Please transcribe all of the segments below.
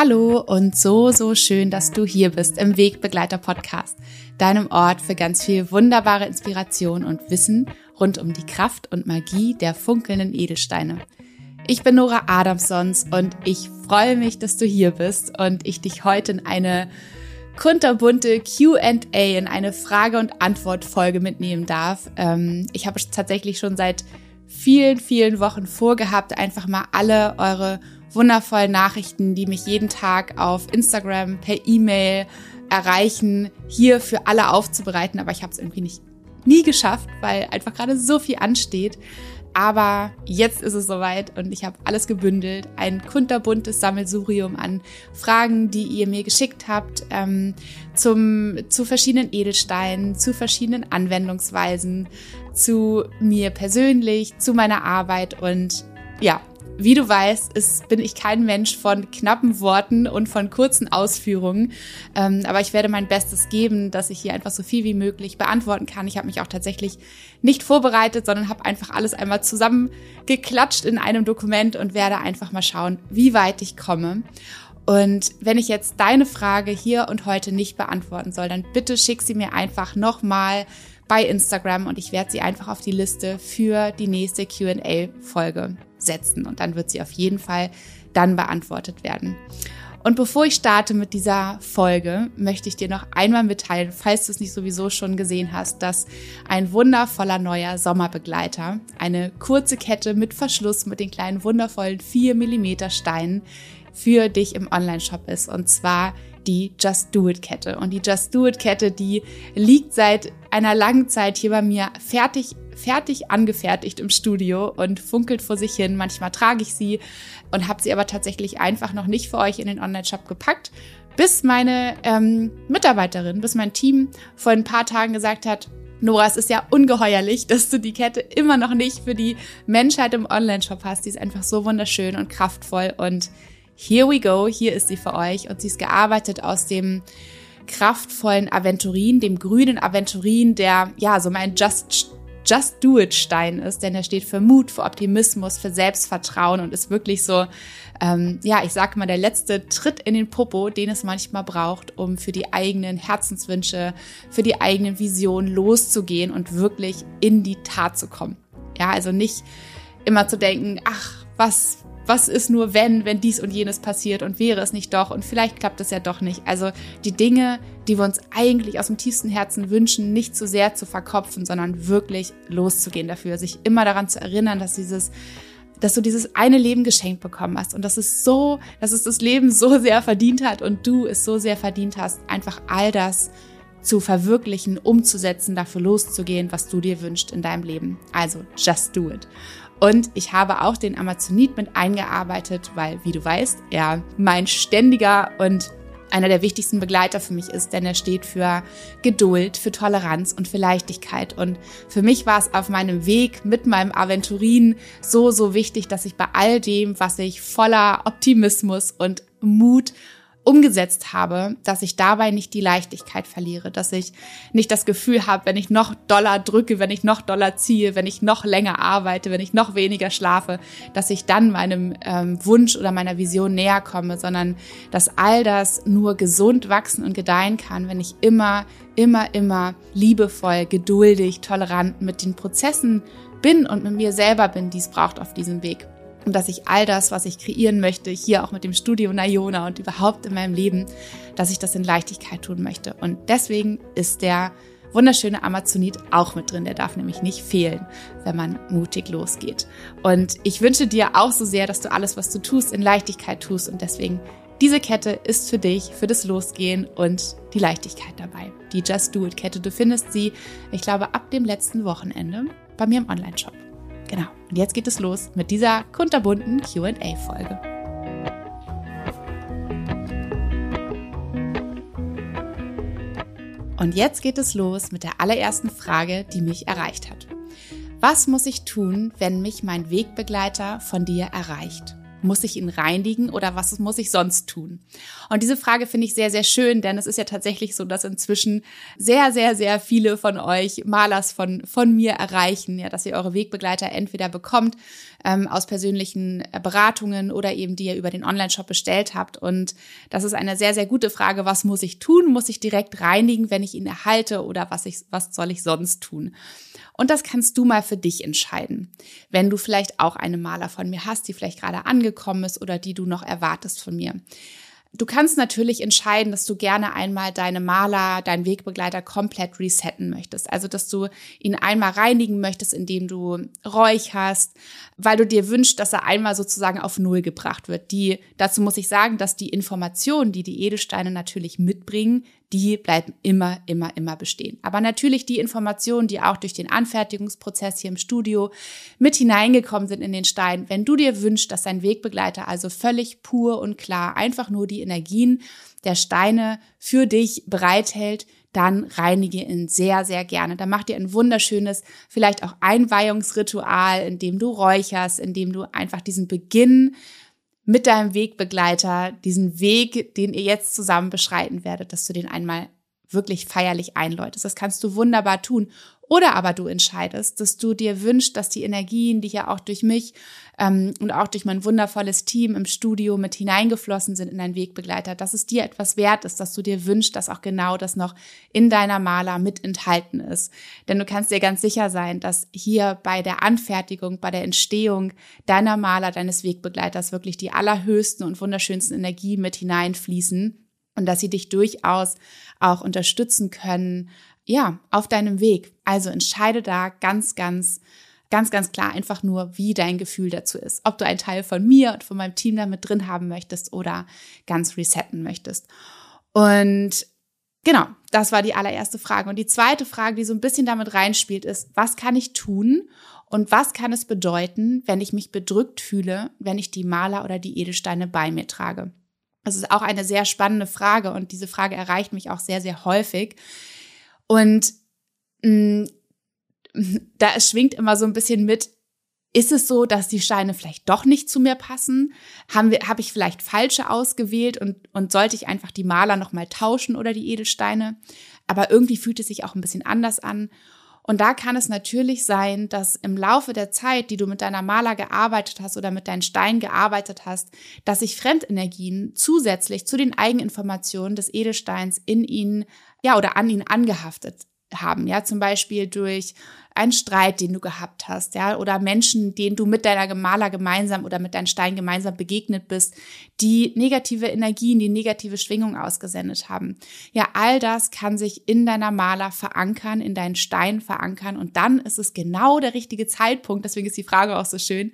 Hallo und so, so schön, dass du hier bist im Wegbegleiter Podcast, deinem Ort für ganz viel wunderbare Inspiration und Wissen rund um die Kraft und Magie der funkelnden Edelsteine. Ich bin Nora Adamsons und ich freue mich, dass du hier bist und ich dich heute in eine kunterbunte Q&A, in eine Frage- und Antwort-Folge mitnehmen darf. Ähm, ich habe tatsächlich schon seit vielen, vielen Wochen vorgehabt, einfach mal alle eure wundervollen Nachrichten, die mich jeden Tag auf Instagram per E-Mail erreichen, hier für alle aufzubereiten. Aber ich habe es irgendwie nicht nie geschafft, weil einfach gerade so viel ansteht. Aber jetzt ist es soweit und ich habe alles gebündelt. Ein kunterbuntes Sammelsurium an Fragen, die ihr mir geschickt habt, ähm, zum, zu verschiedenen Edelsteinen, zu verschiedenen Anwendungsweisen, zu mir persönlich, zu meiner Arbeit und ja, wie du weißt, ist, bin ich kein Mensch von knappen Worten und von kurzen Ausführungen. Ähm, aber ich werde mein Bestes geben, dass ich hier einfach so viel wie möglich beantworten kann. Ich habe mich auch tatsächlich nicht vorbereitet, sondern habe einfach alles einmal zusammengeklatscht in einem Dokument und werde einfach mal schauen, wie weit ich komme. Und wenn ich jetzt deine Frage hier und heute nicht beantworten soll, dann bitte schick sie mir einfach nochmal bei Instagram und ich werde sie einfach auf die Liste für die nächste QA-Folge setzen und dann wird sie auf jeden Fall dann beantwortet werden. Und bevor ich starte mit dieser Folge, möchte ich dir noch einmal mitteilen, falls du es nicht sowieso schon gesehen hast, dass ein wundervoller neuer Sommerbegleiter, eine kurze Kette mit Verschluss mit den kleinen wundervollen 4 mm Steinen für dich im Online-Shop ist. Und zwar die Just Do It Kette. Und die Just Do It Kette, die liegt seit einer langen Zeit hier bei mir fertig fertig angefertigt im Studio und funkelt vor sich hin. Manchmal trage ich sie und habe sie aber tatsächlich einfach noch nicht für euch in den Online-Shop gepackt, bis meine ähm, Mitarbeiterin, bis mein Team vor ein paar Tagen gesagt hat, Nora, es ist ja ungeheuerlich, dass du die Kette immer noch nicht für die Menschheit im Online-Shop hast. Die ist einfach so wunderschön und kraftvoll und here we go, hier ist sie für euch und sie ist gearbeitet aus dem kraftvollen Aventurin, dem grünen Aventurin, der ja so mein Just Just Do It Stein ist, denn er steht für Mut, für Optimismus, für Selbstvertrauen und ist wirklich so, ähm, ja, ich sag mal, der letzte Tritt in den Popo, den es manchmal braucht, um für die eigenen Herzenswünsche, für die eigenen Visionen loszugehen und wirklich in die Tat zu kommen. Ja, also nicht immer zu denken, ach, was, was ist nur wenn, wenn dies und jenes passiert und wäre es nicht doch und vielleicht klappt es ja doch nicht. Also die Dinge, die wir uns eigentlich aus dem tiefsten Herzen wünschen, nicht zu sehr zu verkopfen, sondern wirklich loszugehen dafür, sich immer daran zu erinnern, dass dieses dass du dieses eine Leben geschenkt bekommen hast und dass es so, dass es das Leben so sehr verdient hat und du es so sehr verdient hast, einfach all das zu verwirklichen, umzusetzen, dafür loszugehen, was du dir wünschst in deinem Leben. Also just do it. Und ich habe auch den Amazonit mit eingearbeitet, weil, wie du weißt, er mein ständiger und einer der wichtigsten Begleiter für mich ist, denn er steht für Geduld, für Toleranz und für Leichtigkeit. Und für mich war es auf meinem Weg mit meinem Aventurin so, so wichtig, dass ich bei all dem, was ich voller Optimismus und Mut umgesetzt habe, dass ich dabei nicht die Leichtigkeit verliere, dass ich nicht das Gefühl habe, wenn ich noch doller drücke, wenn ich noch doller ziehe, wenn ich noch länger arbeite, wenn ich noch weniger schlafe, dass ich dann meinem ähm, Wunsch oder meiner Vision näher komme, sondern dass all das nur gesund wachsen und gedeihen kann, wenn ich immer, immer, immer liebevoll, geduldig, tolerant mit den Prozessen bin und mit mir selber bin, die es braucht auf diesem Weg und dass ich all das, was ich kreieren möchte, hier auch mit dem Studio Nayona und überhaupt in meinem Leben, dass ich das in Leichtigkeit tun möchte. Und deswegen ist der wunderschöne Amazonit auch mit drin. Der darf nämlich nicht fehlen, wenn man mutig losgeht. Und ich wünsche dir auch so sehr, dass du alles, was du tust, in Leichtigkeit tust. Und deswegen, diese Kette ist für dich, für das Losgehen und die Leichtigkeit dabei. Die Just Do It Kette. Du findest sie, ich glaube, ab dem letzten Wochenende bei mir im Online-Shop. Genau. Und jetzt geht es los mit dieser kunterbunten QA-Folge. Und jetzt geht es los mit der allerersten Frage, die mich erreicht hat. Was muss ich tun, wenn mich mein Wegbegleiter von dir erreicht? Muss ich ihn reinigen oder was muss ich sonst tun? Und diese Frage finde ich sehr, sehr schön, denn es ist ja tatsächlich so, dass inzwischen sehr, sehr, sehr viele von euch Malers von, von mir erreichen, ja, dass ihr eure Wegbegleiter entweder bekommt ähm, aus persönlichen Beratungen oder eben die ihr über den Online-Shop bestellt habt. Und das ist eine sehr, sehr gute Frage. Was muss ich tun? Muss ich direkt reinigen, wenn ich ihn erhalte oder was, ich, was soll ich sonst tun? Und das kannst du mal für dich entscheiden. Wenn du vielleicht auch eine Maler von mir hast, die vielleicht gerade angekommen ist oder die du noch erwartest von mir. Du kannst natürlich entscheiden, dass du gerne einmal deine Maler, deinen Wegbegleiter komplett resetten möchtest. Also, dass du ihn einmal reinigen möchtest, indem du räucherst, weil du dir wünschst, dass er einmal sozusagen auf Null gebracht wird. Die, dazu muss ich sagen, dass die Informationen, die die Edelsteine natürlich mitbringen, die bleiben immer, immer, immer bestehen. Aber natürlich die Informationen, die auch durch den Anfertigungsprozess hier im Studio mit hineingekommen sind in den Stein. Wenn du dir wünschst, dass dein Wegbegleiter also völlig pur und klar einfach nur die Energien der Steine für dich bereithält, dann reinige ihn sehr, sehr gerne. Dann mach dir ein wunderschönes, vielleicht auch Einweihungsritual, in dem du räucherst, in dem du einfach diesen Beginn mit deinem Wegbegleiter diesen Weg, den ihr jetzt zusammen beschreiten werdet, dass du den einmal wirklich feierlich einläutest. Das kannst du wunderbar tun. Oder aber du entscheidest, dass du dir wünschst, dass die Energien, die ja auch durch mich ähm, und auch durch mein wundervolles Team im Studio mit hineingeflossen sind in deinen Wegbegleiter, dass es dir etwas wert ist, dass du dir wünschst, dass auch genau das noch in deiner Maler mit enthalten ist. Denn du kannst dir ganz sicher sein, dass hier bei der Anfertigung, bei der Entstehung deiner Maler, deines Wegbegleiters wirklich die allerhöchsten und wunderschönsten Energien mit hineinfließen und dass sie dich durchaus auch unterstützen können, ja, auf deinem Weg. Also entscheide da ganz, ganz, ganz, ganz klar einfach nur, wie dein Gefühl dazu ist. Ob du einen Teil von mir und von meinem Team da mit drin haben möchtest oder ganz resetten möchtest. Und genau, das war die allererste Frage. Und die zweite Frage, die so ein bisschen damit reinspielt, ist, was kann ich tun und was kann es bedeuten, wenn ich mich bedrückt fühle, wenn ich die Maler oder die Edelsteine bei mir trage? Das ist auch eine sehr spannende Frage und diese Frage erreicht mich auch sehr, sehr häufig. Und mh, mm, da schwingt immer so ein bisschen mit, ist es so, dass die Steine vielleicht doch nicht zu mir passen? Haben wir, habe ich vielleicht falsche ausgewählt und, und sollte ich einfach die Maler nochmal tauschen oder die Edelsteine? Aber irgendwie fühlt es sich auch ein bisschen anders an. Und da kann es natürlich sein, dass im Laufe der Zeit, die du mit deiner Maler gearbeitet hast oder mit deinen Steinen gearbeitet hast, dass sich Fremdenergien zusätzlich zu den Eigeninformationen des Edelsteins in ihnen, ja, oder an ihn angehaftet haben, ja, zum Beispiel durch einen Streit, den du gehabt hast, ja, oder Menschen, denen du mit deiner Maler gemeinsam oder mit deinem Stein gemeinsam begegnet bist, die negative Energien, die negative Schwingung ausgesendet haben. Ja, all das kann sich in deiner Maler verankern, in deinen Stein verankern und dann ist es genau der richtige Zeitpunkt, deswegen ist die Frage auch so schön,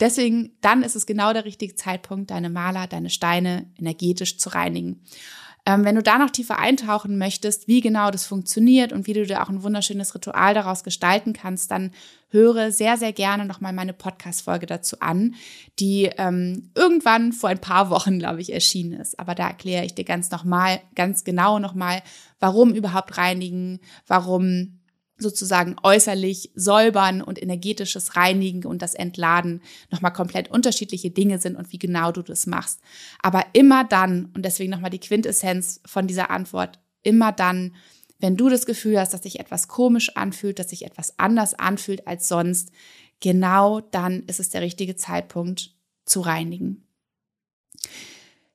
Deswegen, dann ist es genau der richtige Zeitpunkt, deine Maler, deine Steine energetisch zu reinigen. Ähm, wenn du da noch tiefer eintauchen möchtest, wie genau das funktioniert und wie du dir auch ein wunderschönes Ritual daraus gestalten kannst, dann höre sehr, sehr gerne nochmal meine Podcast-Folge dazu an, die ähm, irgendwann vor ein paar Wochen, glaube ich, erschienen ist. Aber da erkläre ich dir ganz nochmal, ganz genau nochmal, warum überhaupt reinigen, warum sozusagen äußerlich säubern und energetisches Reinigen und das Entladen nochmal komplett unterschiedliche Dinge sind und wie genau du das machst. Aber immer dann, und deswegen nochmal die Quintessenz von dieser Antwort, immer dann, wenn du das Gefühl hast, dass sich etwas komisch anfühlt, dass sich etwas anders anfühlt als sonst, genau dann ist es der richtige Zeitpunkt zu reinigen.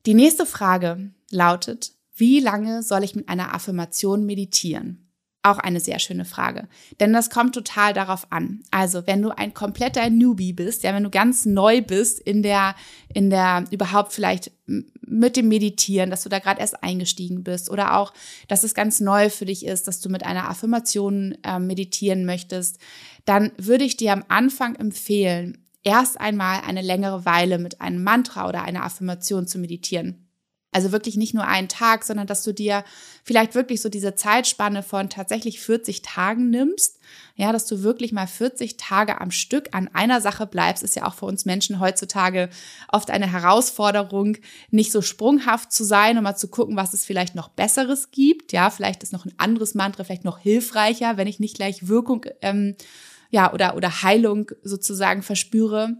Die nächste Frage lautet, wie lange soll ich mit einer Affirmation meditieren? Auch eine sehr schöne Frage. Denn das kommt total darauf an. Also, wenn du ein kompletter Newbie bist, ja, wenn du ganz neu bist in der, in der überhaupt vielleicht mit dem Meditieren, dass du da gerade erst eingestiegen bist oder auch, dass es ganz neu für dich ist, dass du mit einer Affirmation äh, meditieren möchtest, dann würde ich dir am Anfang empfehlen, erst einmal eine längere Weile mit einem Mantra oder einer Affirmation zu meditieren. Also wirklich nicht nur einen Tag, sondern dass du dir vielleicht wirklich so diese Zeitspanne von tatsächlich 40 Tagen nimmst. Ja, dass du wirklich mal 40 Tage am Stück an einer Sache bleibst, ist ja auch für uns Menschen heutzutage oft eine Herausforderung, nicht so sprunghaft zu sein und mal zu gucken, was es vielleicht noch Besseres gibt. Ja, vielleicht ist noch ein anderes Mantra vielleicht noch hilfreicher, wenn ich nicht gleich Wirkung, ähm, ja, oder, oder Heilung sozusagen verspüre.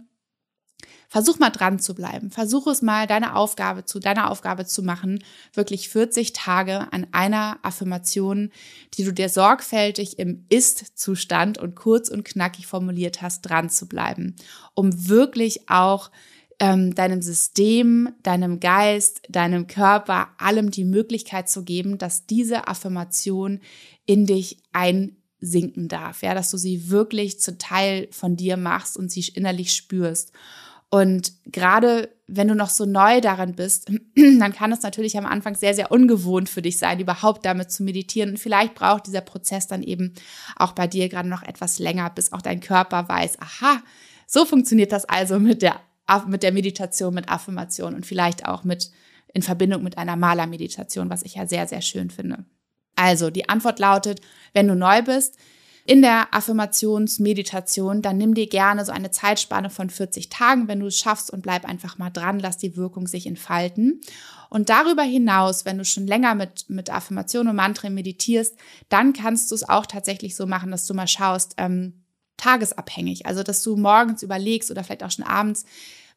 Versuch mal dran zu bleiben. Versuch es mal, deine Aufgabe zu deiner Aufgabe zu machen, wirklich 40 Tage an einer Affirmation, die du dir sorgfältig im Ist-Zustand und kurz und knackig formuliert hast, dran zu bleiben, um wirklich auch ähm, deinem System, deinem Geist, deinem Körper, allem die Möglichkeit zu geben, dass diese Affirmation in dich einsinken darf, ja, dass du sie wirklich zu Teil von dir machst und sie innerlich spürst. Und gerade wenn du noch so neu daran bist, dann kann es natürlich am Anfang sehr, sehr ungewohnt für dich sein, überhaupt damit zu meditieren. Und vielleicht braucht dieser Prozess dann eben auch bei dir gerade noch etwas länger, bis auch dein Körper weiß, aha, so funktioniert das also mit der mit der Meditation, mit Affirmation und vielleicht auch mit in Verbindung mit einer Malermeditation, was ich ja sehr, sehr schön finde. Also, die Antwort lautet, wenn du neu bist, in der Affirmationsmeditation, dann nimm dir gerne so eine Zeitspanne von 40 Tagen, wenn du es schaffst und bleib einfach mal dran, lass die Wirkung sich entfalten. Und darüber hinaus, wenn du schon länger mit, mit Affirmation und Mantra meditierst, dann kannst du es auch tatsächlich so machen, dass du mal schaust, ähm, tagesabhängig. Also, dass du morgens überlegst oder vielleicht auch schon abends,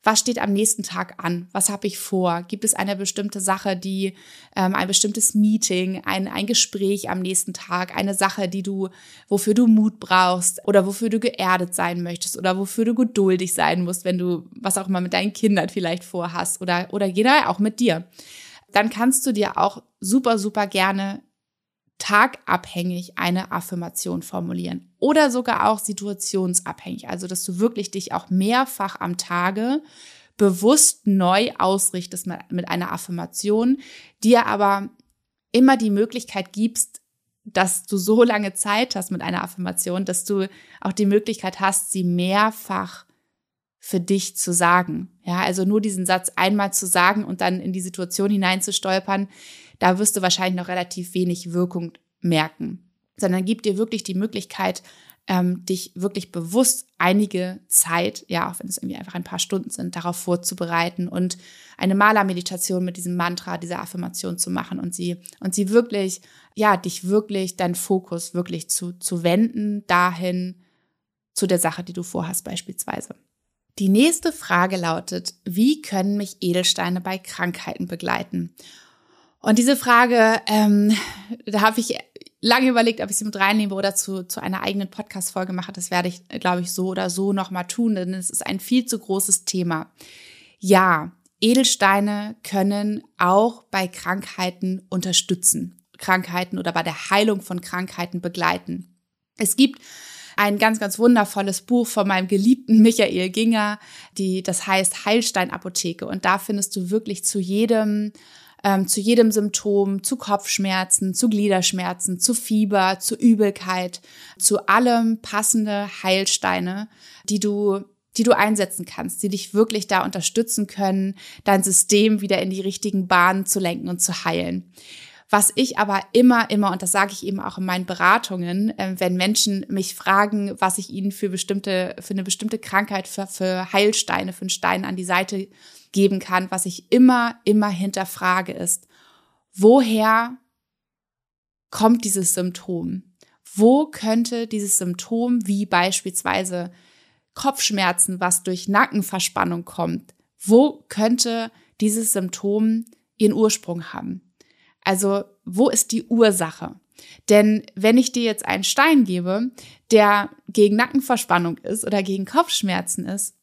was steht am nächsten Tag an? Was habe ich vor? Gibt es eine bestimmte Sache, die ähm, ein bestimmtes Meeting, ein, ein Gespräch am nächsten Tag, eine Sache, die du, wofür du Mut brauchst oder wofür du geerdet sein möchtest oder wofür du geduldig sein musst, wenn du was auch immer mit deinen Kindern vielleicht vorhast oder oder jeder auch mit dir. Dann kannst du dir auch super super gerne tagabhängig eine Affirmation formulieren oder sogar auch situationsabhängig, also dass du wirklich dich auch mehrfach am Tage bewusst neu ausrichtest mit einer Affirmation, dir aber immer die Möglichkeit gibst, dass du so lange Zeit hast mit einer Affirmation, dass du auch die Möglichkeit hast, sie mehrfach für dich zu sagen. Ja, also nur diesen Satz einmal zu sagen und dann in die Situation hineinzustolpern, da wirst du wahrscheinlich noch relativ wenig Wirkung merken, sondern gib dir wirklich die Möglichkeit, ähm, dich wirklich bewusst einige Zeit, ja, auch wenn es irgendwie einfach ein paar Stunden sind, darauf vorzubereiten und eine Malermeditation mit diesem Mantra, dieser Affirmation zu machen und sie, und sie wirklich, ja, dich wirklich, deinen Fokus wirklich zu, zu wenden dahin, zu der Sache, die du vorhast beispielsweise. Die nächste Frage lautet, wie können mich Edelsteine bei Krankheiten begleiten? Und diese Frage, ähm, da habe ich lange überlegt, ob ich sie mit reinnehme oder zu, zu einer eigenen Podcast-Folge mache. Das werde ich, glaube ich, so oder so nochmal tun, denn es ist ein viel zu großes Thema. Ja, Edelsteine können auch bei Krankheiten unterstützen. Krankheiten oder bei der Heilung von Krankheiten begleiten. Es gibt ein ganz, ganz wundervolles Buch von meinem geliebten Michael Ginger, die, das heißt Heilstein Apotheke. Und da findest du wirklich zu jedem ähm, zu jedem Symptom, zu Kopfschmerzen, zu Gliederschmerzen, zu Fieber, zu Übelkeit, zu allem passende Heilsteine, die du die du einsetzen kannst, die dich wirklich da unterstützen können, dein System wieder in die richtigen Bahnen zu lenken und zu heilen. Was ich aber immer, immer, und das sage ich eben auch in meinen Beratungen, äh, wenn Menschen mich fragen, was ich ihnen für bestimmte, für eine bestimmte Krankheit, für, für Heilsteine, für einen Stein an die Seite geben kann, was ich immer, immer hinterfrage ist, woher kommt dieses Symptom? Wo könnte dieses Symptom, wie beispielsweise Kopfschmerzen, was durch Nackenverspannung kommt, wo könnte dieses Symptom ihren Ursprung haben? Also, wo ist die Ursache? Denn wenn ich dir jetzt einen Stein gebe, der gegen Nackenverspannung ist oder gegen Kopfschmerzen ist,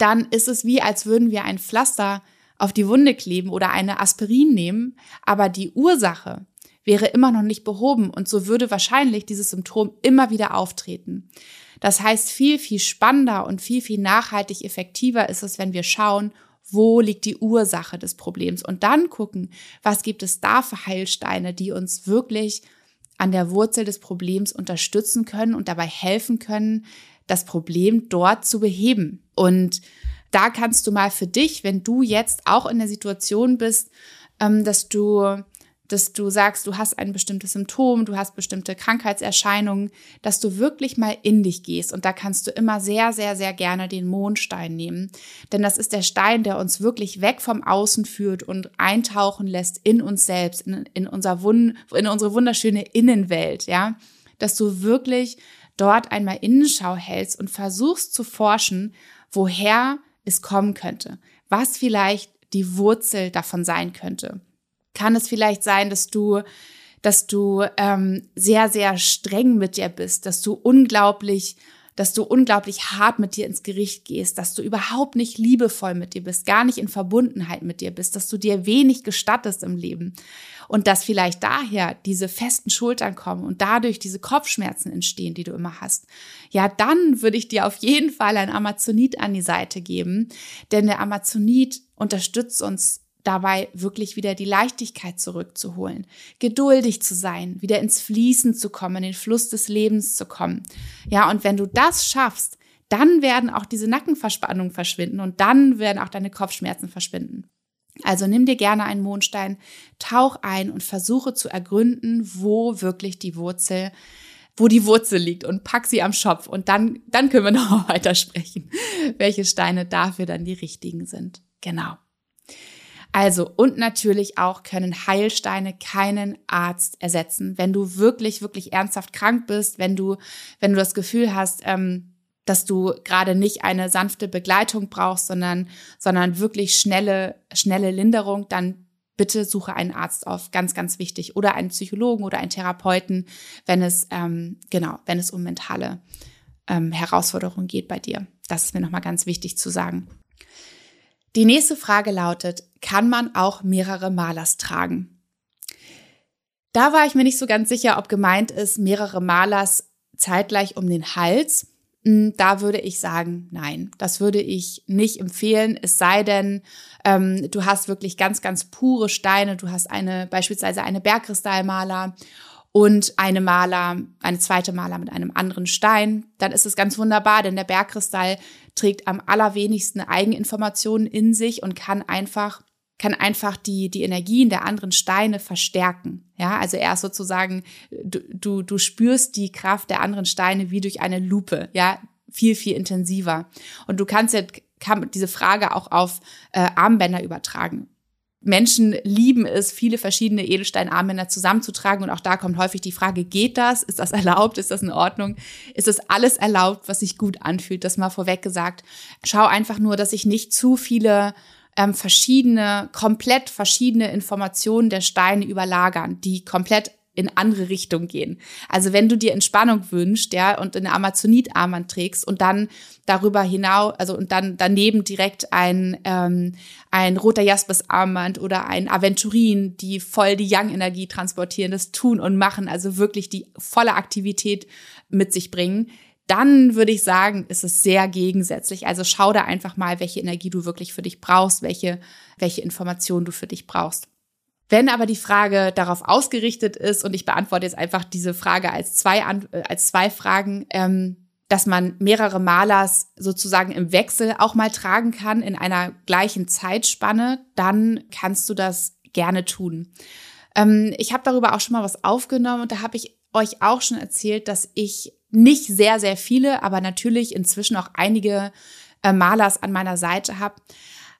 dann ist es wie, als würden wir ein Pflaster auf die Wunde kleben oder eine Aspirin nehmen, aber die Ursache wäre immer noch nicht behoben und so würde wahrscheinlich dieses Symptom immer wieder auftreten. Das heißt, viel, viel spannender und viel, viel nachhaltig effektiver ist es, wenn wir schauen, wo liegt die Ursache des Problems und dann gucken, was gibt es da für Heilsteine, die uns wirklich an der Wurzel des Problems unterstützen können und dabei helfen können, das Problem dort zu beheben. Und da kannst du mal für dich, wenn du jetzt auch in der Situation bist, ähm, dass du dass du sagst, du hast ein bestimmtes Symptom, du hast bestimmte Krankheitserscheinungen, dass du wirklich mal in dich gehst. Und da kannst du immer sehr, sehr, sehr gerne den Mondstein nehmen. Denn das ist der Stein, der uns wirklich weg vom Außen führt und eintauchen lässt in uns selbst, in, in, unser Wund, in unsere wunderschöne Innenwelt, ja. Dass du wirklich dort einmal Innenschau hältst und versuchst zu forschen, woher es kommen könnte, was vielleicht die Wurzel davon sein könnte. Kann es vielleicht sein, dass du dass du ähm, sehr, sehr streng mit dir bist, dass du unglaublich dass du unglaublich hart mit dir ins Gericht gehst, dass du überhaupt nicht liebevoll mit dir bist, gar nicht in Verbundenheit mit dir bist, dass du dir wenig gestattest im Leben und dass vielleicht daher diese festen Schultern kommen und dadurch diese Kopfschmerzen entstehen, die du immer hast. Ja, dann würde ich dir auf jeden Fall ein Amazonit an die Seite geben, denn der Amazonit unterstützt uns dabei wirklich wieder die Leichtigkeit zurückzuholen, geduldig zu sein, wieder ins Fließen zu kommen, in den Fluss des Lebens zu kommen. Ja, und wenn du das schaffst, dann werden auch diese Nackenverspannungen verschwinden und dann werden auch deine Kopfschmerzen verschwinden. Also nimm dir gerne einen Mondstein, tauch ein und versuche zu ergründen, wo wirklich die Wurzel, wo die Wurzel liegt und pack sie am Schopf und dann, dann können wir noch weiter sprechen, welche Steine dafür dann die richtigen sind. Genau. Also, und natürlich auch können Heilsteine keinen Arzt ersetzen. Wenn du wirklich, wirklich ernsthaft krank bist, wenn du, wenn du das Gefühl hast, ähm, dass du gerade nicht eine sanfte Begleitung brauchst, sondern, sondern wirklich schnelle, schnelle Linderung, dann bitte suche einen Arzt auf, ganz, ganz wichtig, oder einen Psychologen oder einen Therapeuten, wenn es ähm, genau, wenn es um mentale ähm, Herausforderungen geht bei dir. Das ist mir nochmal ganz wichtig zu sagen. Die nächste Frage lautet, kann man auch mehrere Malers tragen? Da war ich mir nicht so ganz sicher, ob gemeint ist, mehrere Malers zeitgleich um den Hals. Hm, da würde ich sagen, nein, das würde ich nicht empfehlen, es sei denn, ähm, du hast wirklich ganz, ganz pure Steine, du hast eine, beispielsweise eine Bergkristallmaler und eine Maler, eine zweite Maler mit einem anderen Stein, dann ist es ganz wunderbar, denn der Bergkristall trägt am allerwenigsten Eigeninformationen in sich und kann einfach kann einfach die, die Energien der anderen Steine verstärken. Ja, also er ist sozusagen, du, du, du spürst die Kraft der anderen Steine wie durch eine Lupe, ja, viel, viel intensiver. Und du kannst ja kann diese Frage auch auf äh, Armbänder übertragen. Menschen lieben es, viele verschiedene Edelsteinarmbänder zusammenzutragen. Und auch da kommt häufig die Frage, geht das? Ist das erlaubt? Ist das in Ordnung? Ist das alles erlaubt, was sich gut anfühlt? Das mal vorweg gesagt. Schau einfach nur, dass ich nicht zu viele ähm, verschiedene, komplett verschiedene Informationen der Steine überlagern, die komplett in andere Richtung gehen. Also wenn du dir Entspannung wünschst, ja, und eine Amazonit-Armband trägst und dann darüber hinaus, also und dann daneben direkt ein, ähm, ein roter Jaspis-Armband oder ein Aventurin, die voll die Yang-Energie transportieren, das tun und machen, also wirklich die volle Aktivität mit sich bringen, dann würde ich sagen, ist es sehr gegensätzlich. Also schau da einfach mal, welche Energie du wirklich für dich brauchst, welche, welche Informationen du für dich brauchst. Wenn aber die Frage darauf ausgerichtet ist, und ich beantworte jetzt einfach diese Frage als zwei, äh, als zwei Fragen, ähm, dass man mehrere Malers sozusagen im Wechsel auch mal tragen kann in einer gleichen Zeitspanne, dann kannst du das gerne tun. Ähm, ich habe darüber auch schon mal was aufgenommen und da habe ich euch auch schon erzählt, dass ich nicht sehr, sehr viele, aber natürlich inzwischen auch einige äh, Malers an meiner Seite habe.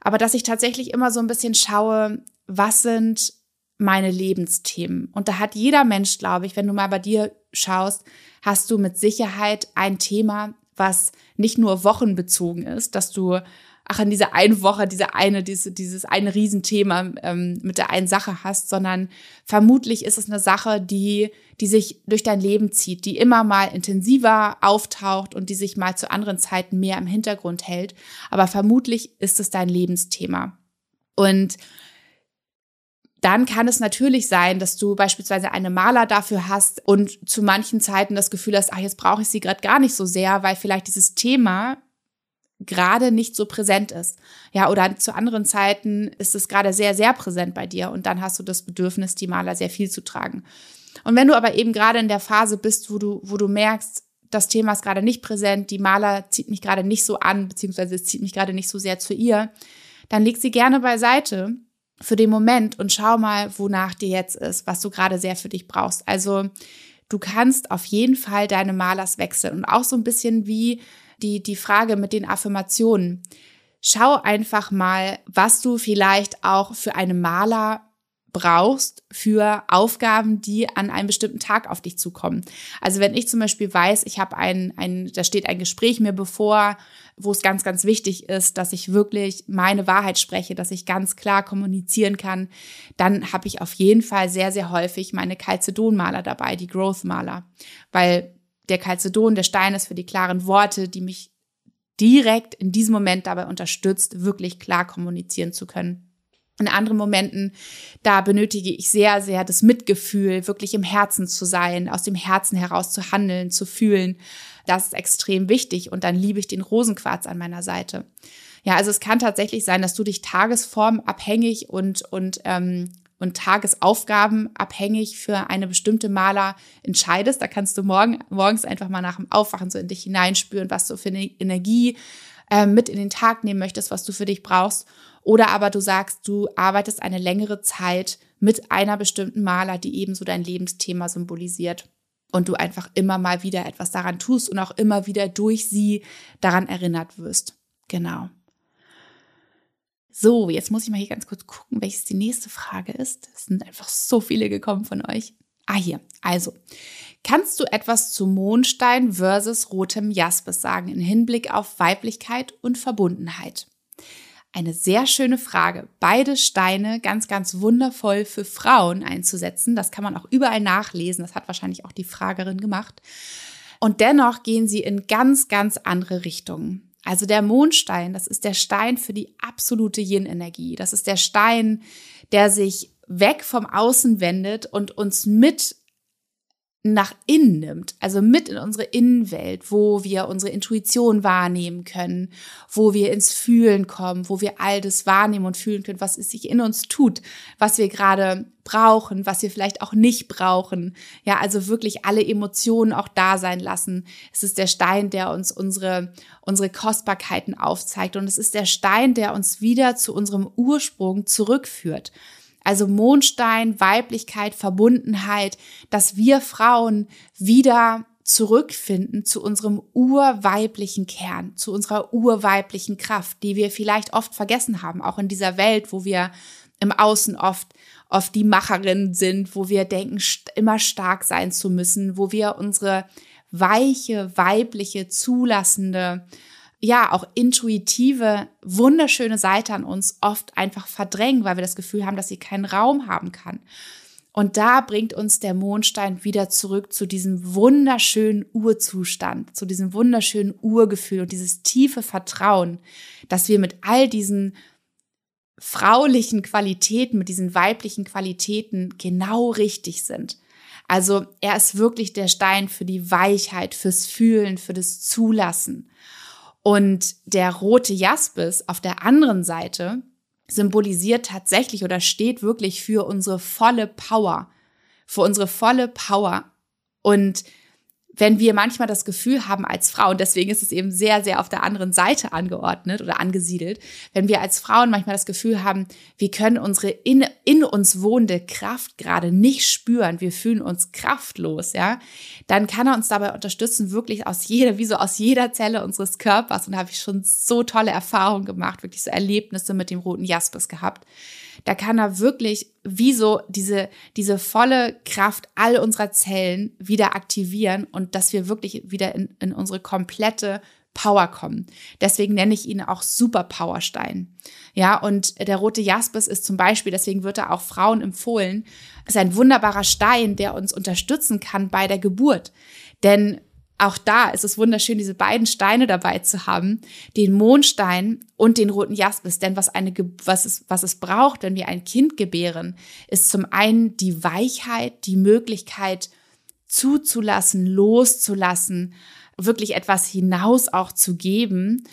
Aber dass ich tatsächlich immer so ein bisschen schaue, was sind meine Lebensthemen. Und da hat jeder Mensch, glaube ich, wenn du mal bei dir schaust, hast du mit Sicherheit ein Thema, was nicht nur wochenbezogen ist, dass du ach in dieser einen Woche diese eine diese, dieses eine Riesenthema ähm, mit der einen Sache hast, sondern vermutlich ist es eine Sache, die die sich durch dein Leben zieht, die immer mal intensiver auftaucht und die sich mal zu anderen Zeiten mehr im Hintergrund hält. Aber vermutlich ist es dein Lebensthema. Und dann kann es natürlich sein, dass du beispielsweise eine Maler dafür hast und zu manchen Zeiten das Gefühl hast, ach, jetzt brauche ich sie gerade gar nicht so sehr, weil vielleicht dieses Thema gerade nicht so präsent ist. Ja, oder zu anderen Zeiten ist es gerade sehr, sehr präsent bei dir und dann hast du das Bedürfnis, die Maler sehr viel zu tragen. Und wenn du aber eben gerade in der Phase bist, wo du, wo du merkst, das Thema ist gerade nicht präsent, die Maler zieht mich gerade nicht so an, beziehungsweise es zieht mich gerade nicht so sehr zu ihr, dann leg sie gerne beiseite für den Moment und schau mal, wonach dir jetzt ist, was du gerade sehr für dich brauchst. Also du kannst auf jeden Fall deine Malers wechseln und auch so ein bisschen wie die, die Frage mit den Affirmationen. Schau einfach mal, was du vielleicht auch für eine Maler brauchst für Aufgaben, die an einem bestimmten Tag auf dich zukommen. Also wenn ich zum Beispiel weiß, ich habe ein, ein, da steht ein Gespräch mir bevor, wo es ganz, ganz wichtig ist, dass ich wirklich meine Wahrheit spreche, dass ich ganz klar kommunizieren kann, dann habe ich auf jeden Fall sehr, sehr häufig meine Calcedon-Maler dabei, die Growth-Maler. Weil der Calcedon, der Stein ist für die klaren Worte, die mich direkt in diesem Moment dabei unterstützt, wirklich klar kommunizieren zu können. In anderen Momenten, da benötige ich sehr, sehr das Mitgefühl, wirklich im Herzen zu sein, aus dem Herzen heraus zu handeln, zu fühlen. Das ist extrem wichtig und dann liebe ich den Rosenquarz an meiner Seite. Ja, also es kann tatsächlich sein, dass du dich tagesformabhängig und, und, ähm, und Tagesaufgaben abhängig für eine bestimmte Maler entscheidest. Da kannst du morgen, morgens einfach mal nach dem Aufwachen so in dich hineinspüren, was du für eine Energie äh, mit in den Tag nehmen möchtest, was du für dich brauchst. Oder aber du sagst, du arbeitest eine längere Zeit mit einer bestimmten Maler, die ebenso dein Lebensthema symbolisiert. Und du einfach immer mal wieder etwas daran tust und auch immer wieder durch sie daran erinnert wirst. Genau. So, jetzt muss ich mal hier ganz kurz gucken, welches die nächste Frage ist. Es sind einfach so viele gekommen von euch. Ah, hier. Also, kannst du etwas zu Mondstein versus rotem Jaspis sagen in Hinblick auf Weiblichkeit und Verbundenheit? Eine sehr schöne Frage. Beide Steine ganz, ganz wundervoll für Frauen einzusetzen. Das kann man auch überall nachlesen. Das hat wahrscheinlich auch die Fragerin gemacht. Und dennoch gehen sie in ganz, ganz andere Richtungen. Also der Mondstein, das ist der Stein für die absolute Yin-Energie. Das ist der Stein, der sich weg vom Außen wendet und uns mit nach innen nimmt, also mit in unsere Innenwelt, wo wir unsere Intuition wahrnehmen können, wo wir ins Fühlen kommen, wo wir all das wahrnehmen und fühlen können, was es sich in uns tut, was wir gerade brauchen, was wir vielleicht auch nicht brauchen. Ja, also wirklich alle Emotionen auch da sein lassen. Es ist der Stein, der uns unsere, unsere Kostbarkeiten aufzeigt und es ist der Stein, der uns wieder zu unserem Ursprung zurückführt. Also Mondstein, Weiblichkeit, Verbundenheit, dass wir Frauen wieder zurückfinden zu unserem urweiblichen Kern, zu unserer urweiblichen Kraft, die wir vielleicht oft vergessen haben, auch in dieser Welt, wo wir im Außen oft oft die Macherinnen sind, wo wir denken, immer stark sein zu müssen, wo wir unsere weiche, weibliche, zulassende ja, auch intuitive, wunderschöne Seite an uns oft einfach verdrängen, weil wir das Gefühl haben, dass sie keinen Raum haben kann. Und da bringt uns der Mondstein wieder zurück zu diesem wunderschönen Urzustand, zu diesem wunderschönen Urgefühl und dieses tiefe Vertrauen, dass wir mit all diesen fraulichen Qualitäten, mit diesen weiblichen Qualitäten genau richtig sind. Also er ist wirklich der Stein für die Weichheit, fürs Fühlen, für das Zulassen. Und der rote Jaspis auf der anderen Seite symbolisiert tatsächlich oder steht wirklich für unsere volle Power, für unsere volle Power. Und wenn wir manchmal das Gefühl haben als Frau, und deswegen ist es eben sehr, sehr auf der anderen Seite angeordnet oder angesiedelt, wenn wir als Frauen manchmal das Gefühl haben, wir können unsere in, in uns wohnende Kraft gerade nicht spüren, wir fühlen uns kraftlos, ja, dann kann er uns dabei unterstützen, wirklich aus jeder, wie so aus jeder Zelle unseres Körpers, und da habe ich schon so tolle Erfahrungen gemacht, wirklich so Erlebnisse mit dem roten Jaspis gehabt, da kann er wirklich wie so diese, diese volle Kraft all unserer Zellen wieder aktivieren und dass wir wirklich wieder in, in unsere komplette Power kommen. Deswegen nenne ich ihn auch Superpowerstein. Ja, und der rote Jaspis ist zum Beispiel, deswegen wird er auch Frauen empfohlen, ist ein wunderbarer Stein, der uns unterstützen kann bei der Geburt. Denn auch da ist es wunderschön, diese beiden Steine dabei zu haben, den Mondstein und den roten Jaspis. Denn was, eine, was, es, was es braucht, wenn wir ein Kind gebären, ist zum einen die Weichheit, die Möglichkeit zuzulassen, loszulassen, wirklich etwas hinaus auch zu geben,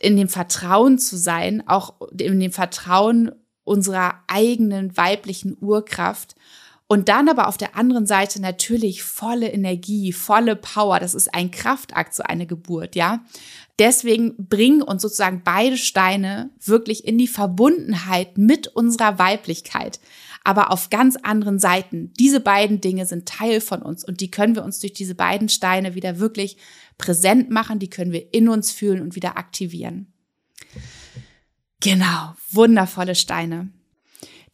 in dem Vertrauen zu sein, auch in dem Vertrauen unserer eigenen weiblichen Urkraft und dann aber auf der anderen Seite natürlich volle Energie, volle Power. Das ist ein Kraftakt, so eine Geburt, ja. Deswegen bringen uns sozusagen beide Steine wirklich in die Verbundenheit mit unserer Weiblichkeit, aber auf ganz anderen Seiten. Diese beiden Dinge sind Teil von uns und die können wir uns durch diese beiden Steine wieder wirklich präsent machen, die können wir in uns fühlen und wieder aktivieren. Genau, wundervolle Steine.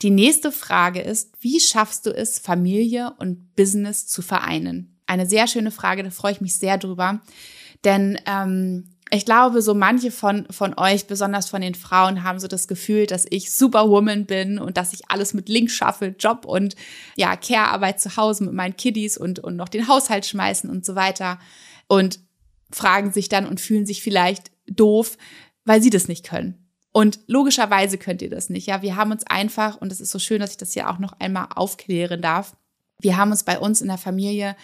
Die nächste Frage ist, wie schaffst du es, Familie und Business zu vereinen? Eine sehr schöne Frage, da freue ich mich sehr drüber. Denn ähm, ich glaube, so manche von, von euch, besonders von den Frauen, haben so das Gefühl, dass ich Superwoman bin und dass ich alles mit Link schaffe, Job und ja, Care-Arbeit zu Hause mit meinen Kiddies und, und noch den Haushalt schmeißen und so weiter. Und fragen sich dann und fühlen sich vielleicht doof, weil sie das nicht können. Und logischerweise könnt ihr das nicht. Ja, wir haben uns einfach, und es ist so schön, dass ich das hier auch noch einmal aufklären darf. Wir haben uns bei uns in der Familie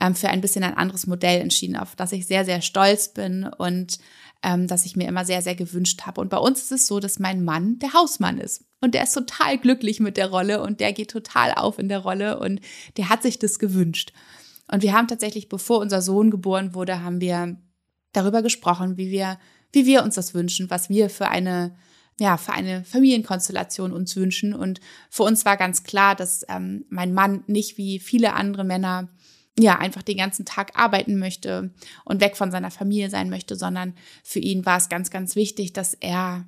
ähm, für ein bisschen ein anderes Modell entschieden, auf das ich sehr, sehr stolz bin und ähm, das ich mir immer sehr, sehr gewünscht habe. Und bei uns ist es so, dass mein Mann der Hausmann ist. Und der ist total glücklich mit der Rolle und der geht total auf in der Rolle und der hat sich das gewünscht. Und wir haben tatsächlich, bevor unser Sohn geboren wurde, haben wir darüber gesprochen, wie wir, wie wir uns das wünschen, was wir für eine ja, für eine Familienkonstellation uns wünschen. Und für uns war ganz klar, dass ähm, mein Mann nicht wie viele andere Männer ja, einfach den ganzen Tag arbeiten möchte und weg von seiner Familie sein möchte, sondern für ihn war es ganz, ganz wichtig, dass er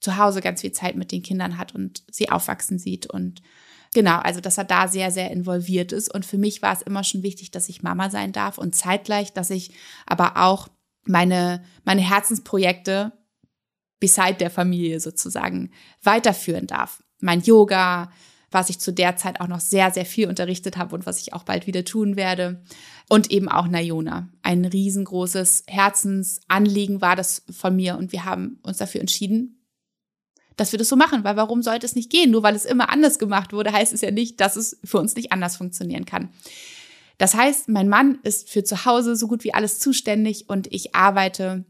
zu Hause ganz viel Zeit mit den Kindern hat und sie aufwachsen sieht und genau, also dass er da sehr, sehr involviert ist. Und für mich war es immer schon wichtig, dass ich Mama sein darf und zeitgleich, dass ich aber auch meine, meine Herzensprojekte beside der Familie sozusagen weiterführen darf. Mein Yoga, was ich zu der Zeit auch noch sehr, sehr viel unterrichtet habe und was ich auch bald wieder tun werde. Und eben auch Nayona. Ein riesengroßes Herzensanliegen war das von mir und wir haben uns dafür entschieden, dass wir das so machen, weil warum sollte es nicht gehen? Nur weil es immer anders gemacht wurde, heißt es ja nicht, dass es für uns nicht anders funktionieren kann. Das heißt, mein Mann ist für zu Hause so gut wie alles zuständig und ich arbeite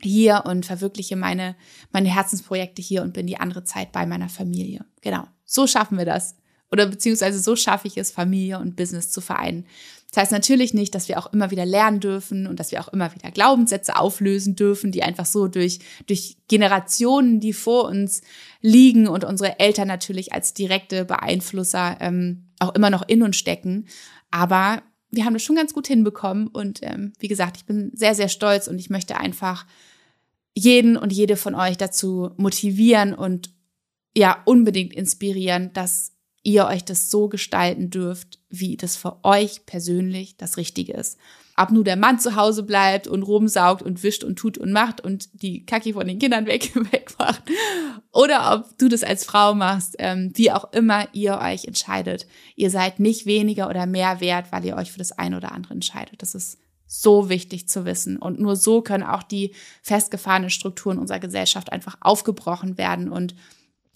hier und verwirkliche meine, meine Herzensprojekte hier und bin die andere Zeit bei meiner Familie. Genau. So schaffen wir das. Oder beziehungsweise so schaffe ich es, Familie und Business zu vereinen. Das heißt natürlich nicht, dass wir auch immer wieder lernen dürfen und dass wir auch immer wieder Glaubenssätze auflösen dürfen, die einfach so durch, durch Generationen, die vor uns liegen und unsere Eltern natürlich als direkte Beeinflusser ähm, auch immer noch in uns stecken. Aber wir haben das schon ganz gut hinbekommen und ähm, wie gesagt, ich bin sehr, sehr stolz und ich möchte einfach jeden und jede von euch dazu motivieren und ja unbedingt inspirieren, dass ihr euch das so gestalten dürft, wie das für euch persönlich das Richtige ist. Ob nur der Mann zu Hause bleibt und rumsaugt und wischt und tut und macht und die Kacke von den Kindern weg, wegmacht. Oder ob du das als Frau machst, ähm, wie auch immer ihr euch entscheidet. Ihr seid nicht weniger oder mehr wert, weil ihr euch für das eine oder andere entscheidet. Das ist so wichtig zu wissen. Und nur so können auch die festgefahrenen Strukturen unserer Gesellschaft einfach aufgebrochen werden und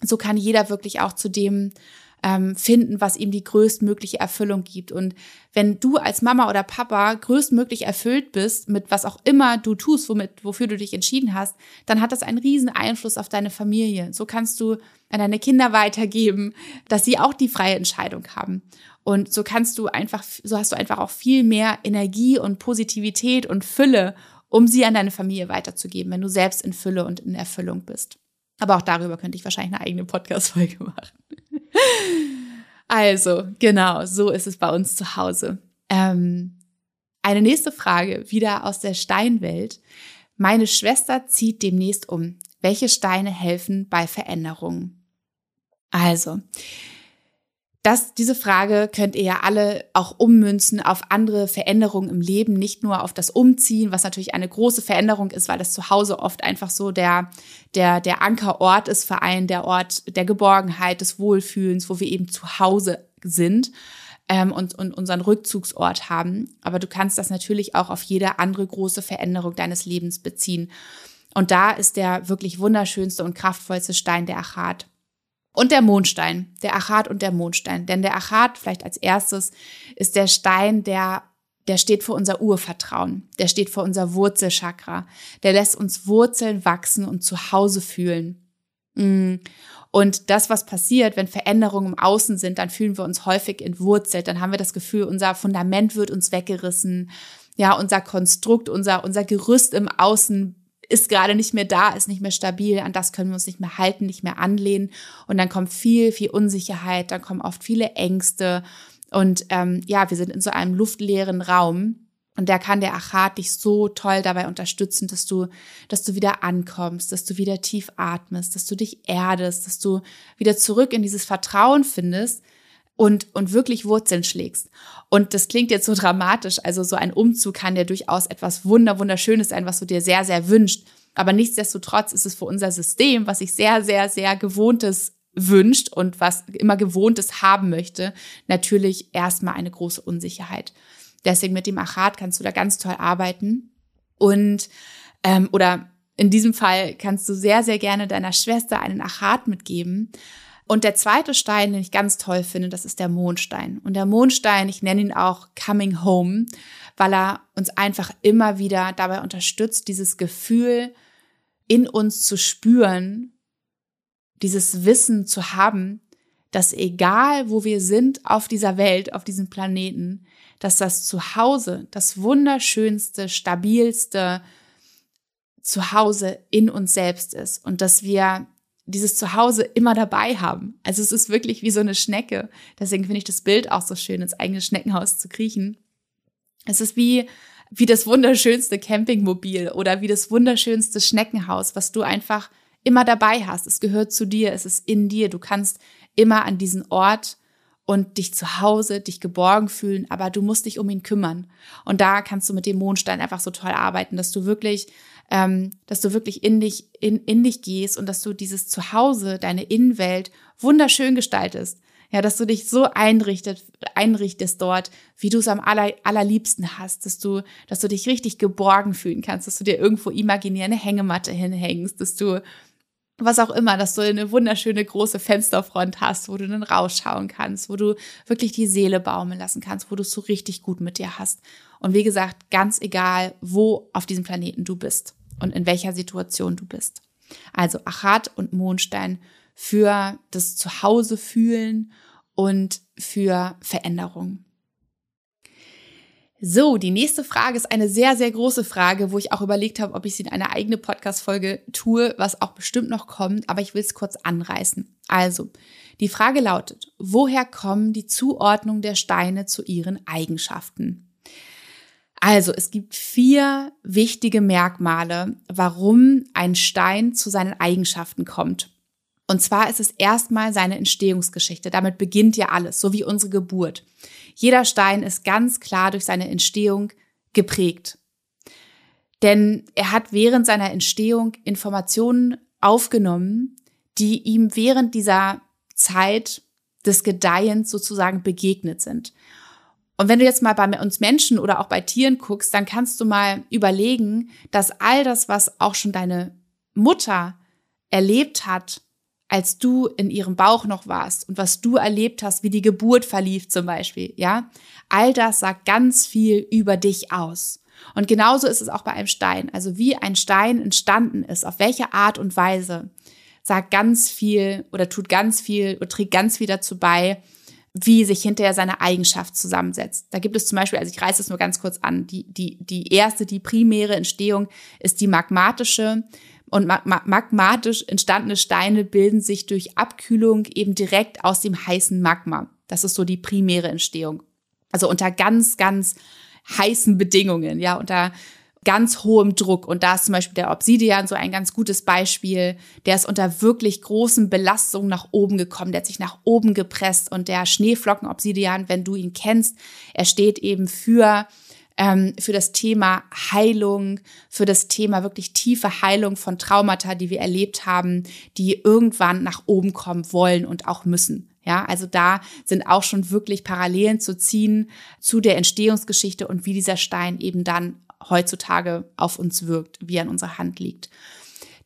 so kann jeder wirklich auch zu dem ähm, finden, was ihm die größtmögliche Erfüllung gibt. Und wenn du als Mama oder Papa größtmöglich erfüllt bist mit was auch immer du tust, womit, wofür du dich entschieden hast, dann hat das einen riesen Einfluss auf deine Familie. So kannst du an deine Kinder weitergeben, dass sie auch die freie Entscheidung haben. Und so kannst du einfach, so hast du einfach auch viel mehr Energie und Positivität und Fülle, um sie an deine Familie weiterzugeben, wenn du selbst in Fülle und in Erfüllung bist. Aber auch darüber könnte ich wahrscheinlich eine eigene Podcast-Folge machen. Also, genau, so ist es bei uns zu Hause. Ähm, eine nächste Frage, wieder aus der Steinwelt. Meine Schwester zieht demnächst um. Welche Steine helfen bei Veränderungen? Also, das, diese Frage könnt ihr ja alle auch ummünzen auf andere Veränderungen im Leben, nicht nur auf das Umziehen, was natürlich eine große Veränderung ist, weil das zu Hause oft einfach so der, der, der Ankerort ist für einen, der Ort der Geborgenheit, des Wohlfühlens, wo wir eben zu Hause sind ähm, und, und unseren Rückzugsort haben. Aber du kannst das natürlich auch auf jede andere große Veränderung deines Lebens beziehen. Und da ist der wirklich wunderschönste und kraftvollste Stein der Achat. Und der Mondstein, der Achat und der Mondstein. Denn der Achat, vielleicht als erstes, ist der Stein, der, der steht für unser Urvertrauen. Der steht für unser Wurzelchakra. Der lässt uns Wurzeln wachsen und zu Hause fühlen. Mm. Und das, was passiert, wenn Veränderungen im Außen sind, dann fühlen wir uns häufig entwurzelt. Dann haben wir das Gefühl, unser Fundament wird uns weggerissen. Ja, unser Konstrukt, unser, unser Gerüst im Außen ist gerade nicht mehr da, ist nicht mehr stabil, an das können wir uns nicht mehr halten, nicht mehr anlehnen. Und dann kommt viel, viel Unsicherheit, dann kommen oft viele Ängste. Und ähm, ja, wir sind in so einem luftleeren Raum. Und da kann der Achat dich so toll dabei unterstützen, dass du, dass du wieder ankommst, dass du wieder tief atmest, dass du dich erdest, dass du wieder zurück in dieses Vertrauen findest und, und wirklich Wurzeln schlägst. Und das klingt jetzt so dramatisch. Also so ein Umzug kann ja durchaus etwas wunder, wunderschönes sein, was du dir sehr, sehr wünscht. Aber nichtsdestotrotz ist es für unser System, was sich sehr, sehr, sehr gewohntes wünscht und was immer gewohntes haben möchte, natürlich erstmal eine große Unsicherheit. Deswegen mit dem Achat kannst du da ganz toll arbeiten. Und ähm, oder in diesem Fall kannst du sehr, sehr gerne deiner Schwester einen Achat mitgeben. Und der zweite Stein, den ich ganz toll finde, das ist der Mondstein. Und der Mondstein, ich nenne ihn auch Coming Home, weil er uns einfach immer wieder dabei unterstützt, dieses Gefühl in uns zu spüren, dieses Wissen zu haben, dass egal wo wir sind auf dieser Welt, auf diesem Planeten, dass das Zuhause, das wunderschönste, stabilste Zuhause in uns selbst ist und dass wir dieses Zuhause immer dabei haben. Also es ist wirklich wie so eine Schnecke. Deswegen finde ich das Bild auch so schön, ins eigene Schneckenhaus zu kriechen. Es ist wie, wie das wunderschönste Campingmobil oder wie das wunderschönste Schneckenhaus, was du einfach immer dabei hast. Es gehört zu dir, es ist in dir. Du kannst immer an diesen Ort und dich zu Hause, dich geborgen fühlen, aber du musst dich um ihn kümmern. Und da kannst du mit dem Mondstein einfach so toll arbeiten, dass du wirklich, ähm, dass du wirklich in dich, in, in dich gehst und dass du dieses Zuhause, deine Innenwelt wunderschön gestaltest. Ja, dass du dich so einrichtet, einrichtest dort, wie du es am aller, allerliebsten hast, dass du, dass du dich richtig geborgen fühlen kannst, dass du dir irgendwo imaginär eine Hängematte hinhängst, dass du was auch immer, dass du eine wunderschöne große Fensterfront hast, wo du dann rausschauen kannst, wo du wirklich die Seele baumeln lassen kannst, wo du es so richtig gut mit dir hast. Und wie gesagt, ganz egal, wo auf diesem Planeten du bist und in welcher Situation du bist. Also Achat und Mondstein für das Zuhause fühlen und für Veränderung. So, die nächste Frage ist eine sehr, sehr große Frage, wo ich auch überlegt habe, ob ich sie in eine eigene Podcast-Folge tue, was auch bestimmt noch kommt, aber ich will es kurz anreißen. Also, die Frage lautet, woher kommen die Zuordnung der Steine zu ihren Eigenschaften? Also, es gibt vier wichtige Merkmale, warum ein Stein zu seinen Eigenschaften kommt. Und zwar ist es erstmal seine Entstehungsgeschichte. Damit beginnt ja alles, so wie unsere Geburt. Jeder Stein ist ganz klar durch seine Entstehung geprägt. Denn er hat während seiner Entstehung Informationen aufgenommen, die ihm während dieser Zeit des Gedeihens sozusagen begegnet sind. Und wenn du jetzt mal bei uns Menschen oder auch bei Tieren guckst, dann kannst du mal überlegen, dass all das, was auch schon deine Mutter erlebt hat, als du in ihrem Bauch noch warst und was du erlebt hast, wie die Geburt verlief zum Beispiel, ja, all das sagt ganz viel über dich aus. Und genauso ist es auch bei einem Stein. Also wie ein Stein entstanden ist, auf welche Art und Weise, sagt ganz viel oder tut ganz viel oder trägt ganz viel dazu bei, wie sich hinterher seine Eigenschaft zusammensetzt. Da gibt es zum Beispiel, also ich reiße es nur ganz kurz an, die, die, die erste, die primäre Entstehung ist die magmatische. Und magmatisch entstandene Steine bilden sich durch Abkühlung eben direkt aus dem heißen Magma. Das ist so die primäre Entstehung. Also unter ganz, ganz heißen Bedingungen, ja, unter ganz hohem Druck. Und da ist zum Beispiel der Obsidian so ein ganz gutes Beispiel. Der ist unter wirklich großen Belastungen nach oben gekommen. Der hat sich nach oben gepresst. Und der Schneeflocken-Obsidian, wenn du ihn kennst, er steht eben für ähm, für das Thema Heilung, für das Thema wirklich tiefe Heilung von Traumata, die wir erlebt haben, die irgendwann nach oben kommen wollen und auch müssen. Ja, also da sind auch schon wirklich Parallelen zu ziehen zu der Entstehungsgeschichte und wie dieser Stein eben dann heutzutage auf uns wirkt, wie in unserer Hand liegt.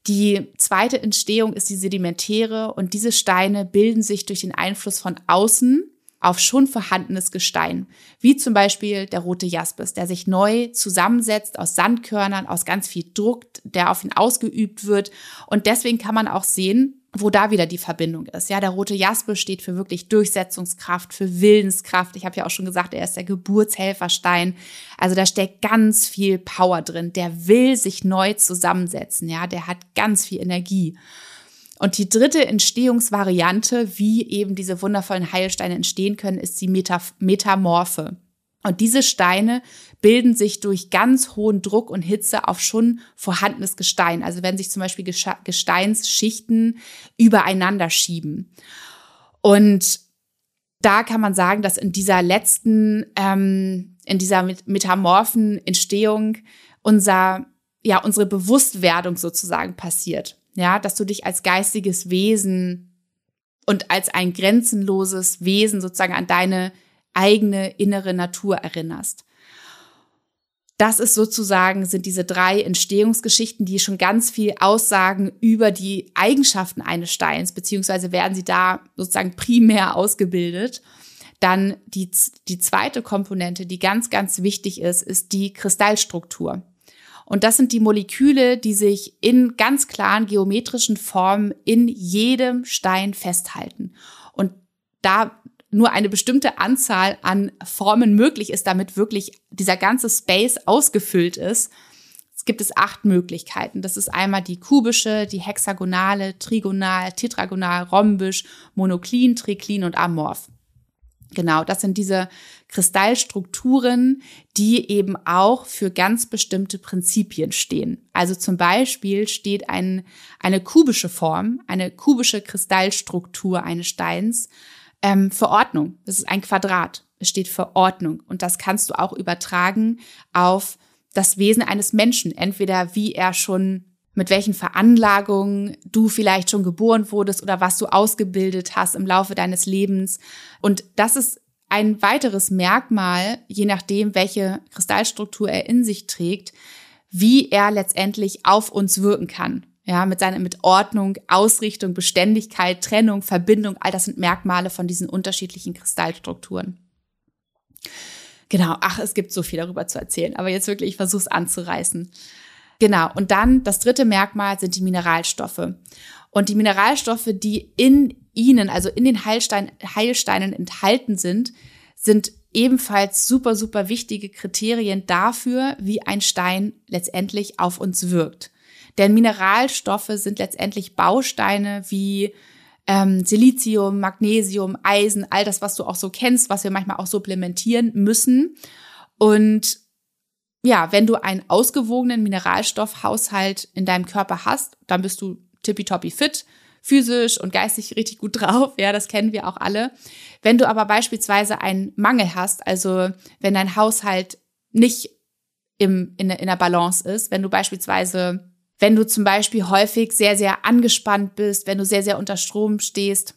Die zweite Entstehung ist die sedimentäre und diese Steine bilden sich durch den Einfluss von außen auf schon vorhandenes Gestein, wie zum Beispiel der rote Jaspis, der sich neu zusammensetzt aus Sandkörnern, aus ganz viel Druck, der auf ihn ausgeübt wird. Und deswegen kann man auch sehen, wo da wieder die Verbindung ist. Ja, der rote Jaspis steht für wirklich Durchsetzungskraft, für Willenskraft. Ich habe ja auch schon gesagt, er ist der Geburtshelferstein. Also da steckt ganz viel Power drin. Der will sich neu zusammensetzen. Ja, der hat ganz viel Energie. Und die dritte Entstehungsvariante, wie eben diese wundervollen Heilsteine entstehen können, ist die Meta Metamorphe. Und diese Steine bilden sich durch ganz hohen Druck und Hitze auf schon vorhandenes Gestein. Also wenn sich zum Beispiel Gesteinsschichten übereinander schieben. Und da kann man sagen, dass in dieser letzten, ähm, in dieser metamorphen Entstehung unser, ja, unsere Bewusstwerdung sozusagen passiert. Ja, dass du dich als geistiges Wesen und als ein grenzenloses Wesen sozusagen an deine eigene innere Natur erinnerst. Das ist sozusagen, sind diese drei Entstehungsgeschichten, die schon ganz viel aussagen über die Eigenschaften eines Steins, beziehungsweise werden sie da sozusagen primär ausgebildet. Dann die, die zweite Komponente, die ganz, ganz wichtig ist, ist die Kristallstruktur. Und das sind die Moleküle, die sich in ganz klaren geometrischen Formen in jedem Stein festhalten. Und da nur eine bestimmte Anzahl an Formen möglich ist, damit wirklich dieser ganze Space ausgefüllt ist, es gibt es acht Möglichkeiten. Das ist einmal die kubische, die hexagonale, trigonal, tetragonal, rhombisch, monoklin, triklin und amorph. Genau, das sind diese Kristallstrukturen, die eben auch für ganz bestimmte Prinzipien stehen. Also zum Beispiel steht ein, eine kubische Form, eine kubische Kristallstruktur eines Steins ähm, für Ordnung. Das ist ein Quadrat. Es steht für Ordnung. Und das kannst du auch übertragen auf das Wesen eines Menschen. Entweder wie er schon mit welchen Veranlagungen du vielleicht schon geboren wurdest oder was du ausgebildet hast im Laufe deines Lebens. Und das ist ein weiteres Merkmal, je nachdem, welche Kristallstruktur er in sich trägt, wie er letztendlich auf uns wirken kann. Ja, mit seiner, mit Ordnung, Ausrichtung, Beständigkeit, Trennung, Verbindung, all das sind Merkmale von diesen unterschiedlichen Kristallstrukturen. Genau, ach, es gibt so viel darüber zu erzählen, aber jetzt wirklich, ich versuche es anzureißen. Genau, und dann das dritte Merkmal sind die Mineralstoffe. Und die Mineralstoffe, die in ihnen, also in den Heilstein, Heilsteinen enthalten sind, sind ebenfalls super, super wichtige Kriterien dafür, wie ein Stein letztendlich auf uns wirkt. Denn Mineralstoffe sind letztendlich Bausteine wie ähm, Silizium, Magnesium, Eisen, all das, was du auch so kennst, was wir manchmal auch supplementieren müssen. Und ja, wenn du einen ausgewogenen Mineralstoffhaushalt in deinem Körper hast, dann bist du tippitoppi fit, physisch und geistig richtig gut drauf. Ja, das kennen wir auch alle. Wenn du aber beispielsweise einen Mangel hast, also wenn dein Haushalt nicht im, in, in der Balance ist, wenn du beispielsweise wenn du zum Beispiel häufig sehr, sehr angespannt bist, wenn du sehr, sehr unter Strom stehst,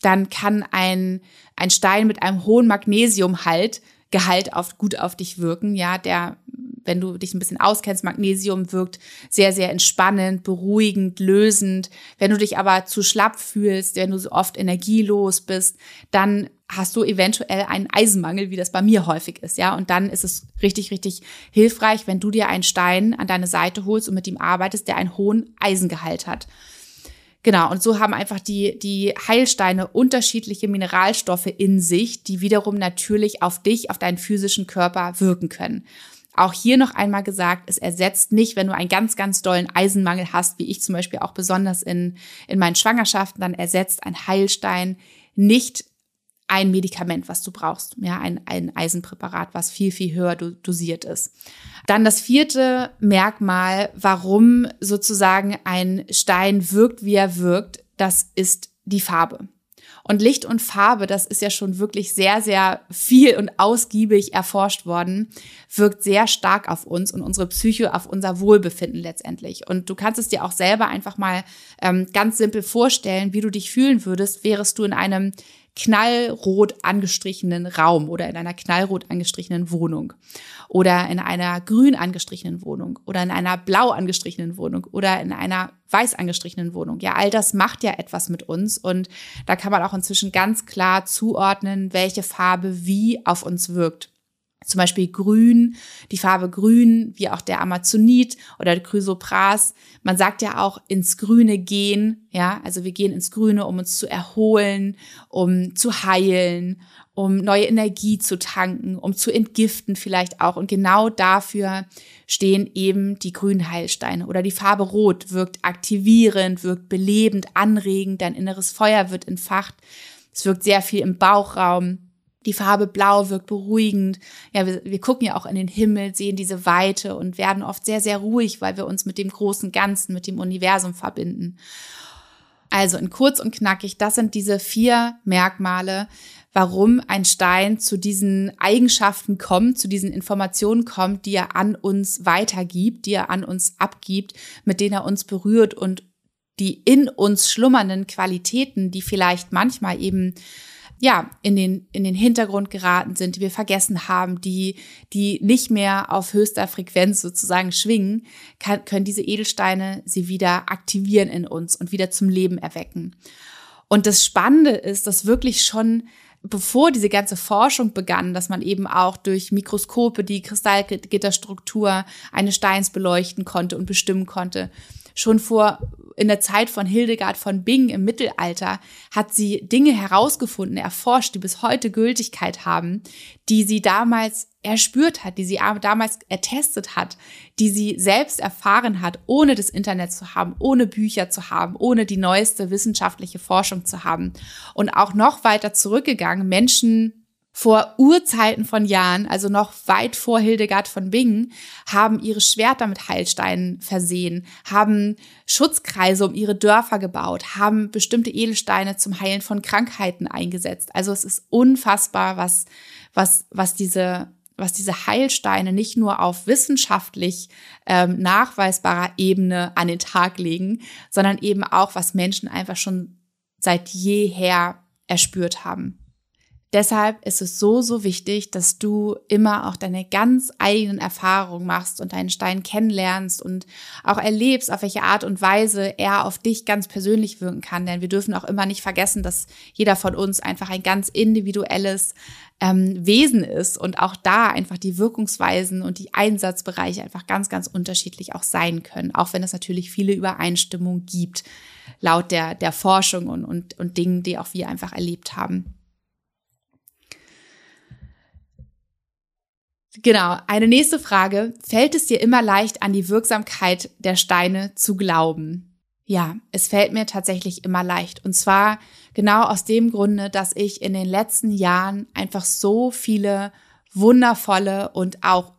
dann kann ein, ein Stein mit einem hohen Magnesiumhalt Gehalt auf, gut auf dich wirken. Ja, der, wenn du dich ein bisschen auskennst, Magnesium wirkt sehr, sehr entspannend, beruhigend, lösend. Wenn du dich aber zu schlapp fühlst, wenn du so oft energielos bist, dann hast du eventuell einen Eisenmangel, wie das bei mir häufig ist, ja. Und dann ist es richtig, richtig hilfreich, wenn du dir einen Stein an deine Seite holst und mit ihm arbeitest, der einen hohen Eisengehalt hat. Genau, und so haben einfach die, die Heilsteine unterschiedliche Mineralstoffe in sich, die wiederum natürlich auf dich, auf deinen physischen Körper wirken können. Auch hier noch einmal gesagt, es ersetzt nicht, wenn du einen ganz, ganz dollen Eisenmangel hast, wie ich zum Beispiel auch besonders in, in meinen Schwangerschaften, dann ersetzt ein Heilstein nicht ein Medikament, was du brauchst, ja, ein, ein Eisenpräparat, was viel, viel höher dosiert ist. Dann das vierte Merkmal, warum sozusagen ein Stein wirkt, wie er wirkt, das ist die Farbe. Und Licht und Farbe, das ist ja schon wirklich sehr, sehr viel und ausgiebig erforscht worden, wirkt sehr stark auf uns und unsere Psyche, auf unser Wohlbefinden letztendlich. Und du kannst es dir auch selber einfach mal ähm, ganz simpel vorstellen, wie du dich fühlen würdest, wärest du in einem knallrot angestrichenen Raum oder in einer knallrot angestrichenen Wohnung oder in einer grün angestrichenen Wohnung oder in einer blau angestrichenen Wohnung oder in einer weiß angestrichenen Wohnung. Ja, all das macht ja etwas mit uns und da kann man auch inzwischen ganz klar zuordnen, welche Farbe wie auf uns wirkt zum Beispiel Grün, die Farbe Grün, wie auch der Amazonit oder der Chrysopras. Man sagt ja auch ins Grüne gehen, ja, also wir gehen ins Grüne, um uns zu erholen, um zu heilen, um neue Energie zu tanken, um zu entgiften vielleicht auch. Und genau dafür stehen eben die grünen Heilsteine oder die Farbe Rot wirkt aktivierend, wirkt belebend, anregend, dein inneres Feuer wird entfacht. Es wirkt sehr viel im Bauchraum, Die Farbe Blau wirkt beruhigend. Ja, wir, wir gucken ja auch in den Himmel, sehen diese Weite und werden oft sehr, sehr ruhig, weil wir uns mit dem großen Ganzen, mit dem Universum verbinden. Also in kurz und knackig, das sind diese vier Merkmale, warum ein Stein zu diesen Eigenschaften kommt, zu diesen Informationen kommt, die er an uns weitergibt, die er an uns abgibt, mit denen er uns berührt und die in uns schlummernden Qualitäten, die vielleicht manchmal eben ja, in den, in den Hintergrund geraten sind, die wir vergessen haben, die, die nicht mehr auf höchster Frequenz sozusagen schwingen, kann, können diese Edelsteine sie wieder aktivieren in uns und wieder zum Leben erwecken. Und das Spannende ist, dass wirklich schon bevor diese ganze Forschung begann, dass man eben auch durch Mikroskope die Kristallgitterstruktur eines Steins beleuchten konnte und bestimmen konnte, schon vor in der Zeit von Hildegard von Bingen im Mittelalter hat sie Dinge herausgefunden, erforscht, die bis heute Gültigkeit haben, die sie damals erspürt hat, die sie damals ertestet hat, die sie selbst erfahren hat, ohne das Internet zu haben, ohne Bücher zu haben, ohne die neueste wissenschaftliche Forschung zu haben. Und auch noch weiter zurückgegangen, Menschen vor Urzeiten von Jahren, also noch weit vor Hildegard von Bingen, haben ihre Schwerter mit Heilsteinen versehen, haben Schutzkreise um ihre Dörfer gebaut, haben bestimmte Edelsteine zum Heilen von Krankheiten eingesetzt. Also es ist unfassbar, was, was, was diese was diese Heilsteine nicht nur auf wissenschaftlich ähm, nachweisbarer Ebene an den Tag legen, sondern eben auch, was Menschen einfach schon seit jeher erspürt haben. Deshalb ist es so, so wichtig, dass du immer auch deine ganz eigenen Erfahrungen machst und deinen Stein kennenlernst und auch erlebst, auf welche Art und Weise er auf dich ganz persönlich wirken kann. Denn wir dürfen auch immer nicht vergessen, dass jeder von uns einfach ein ganz individuelles ähm, Wesen ist und auch da einfach die Wirkungsweisen und die Einsatzbereiche einfach ganz, ganz unterschiedlich auch sein können, auch wenn es natürlich viele Übereinstimmungen gibt, laut der, der Forschung und, und, und Dingen, die auch wir einfach erlebt haben. Genau, eine nächste Frage. Fällt es dir immer leicht an die Wirksamkeit der Steine zu glauben? Ja, es fällt mir tatsächlich immer leicht. Und zwar genau aus dem Grunde, dass ich in den letzten Jahren einfach so viele wundervolle und auch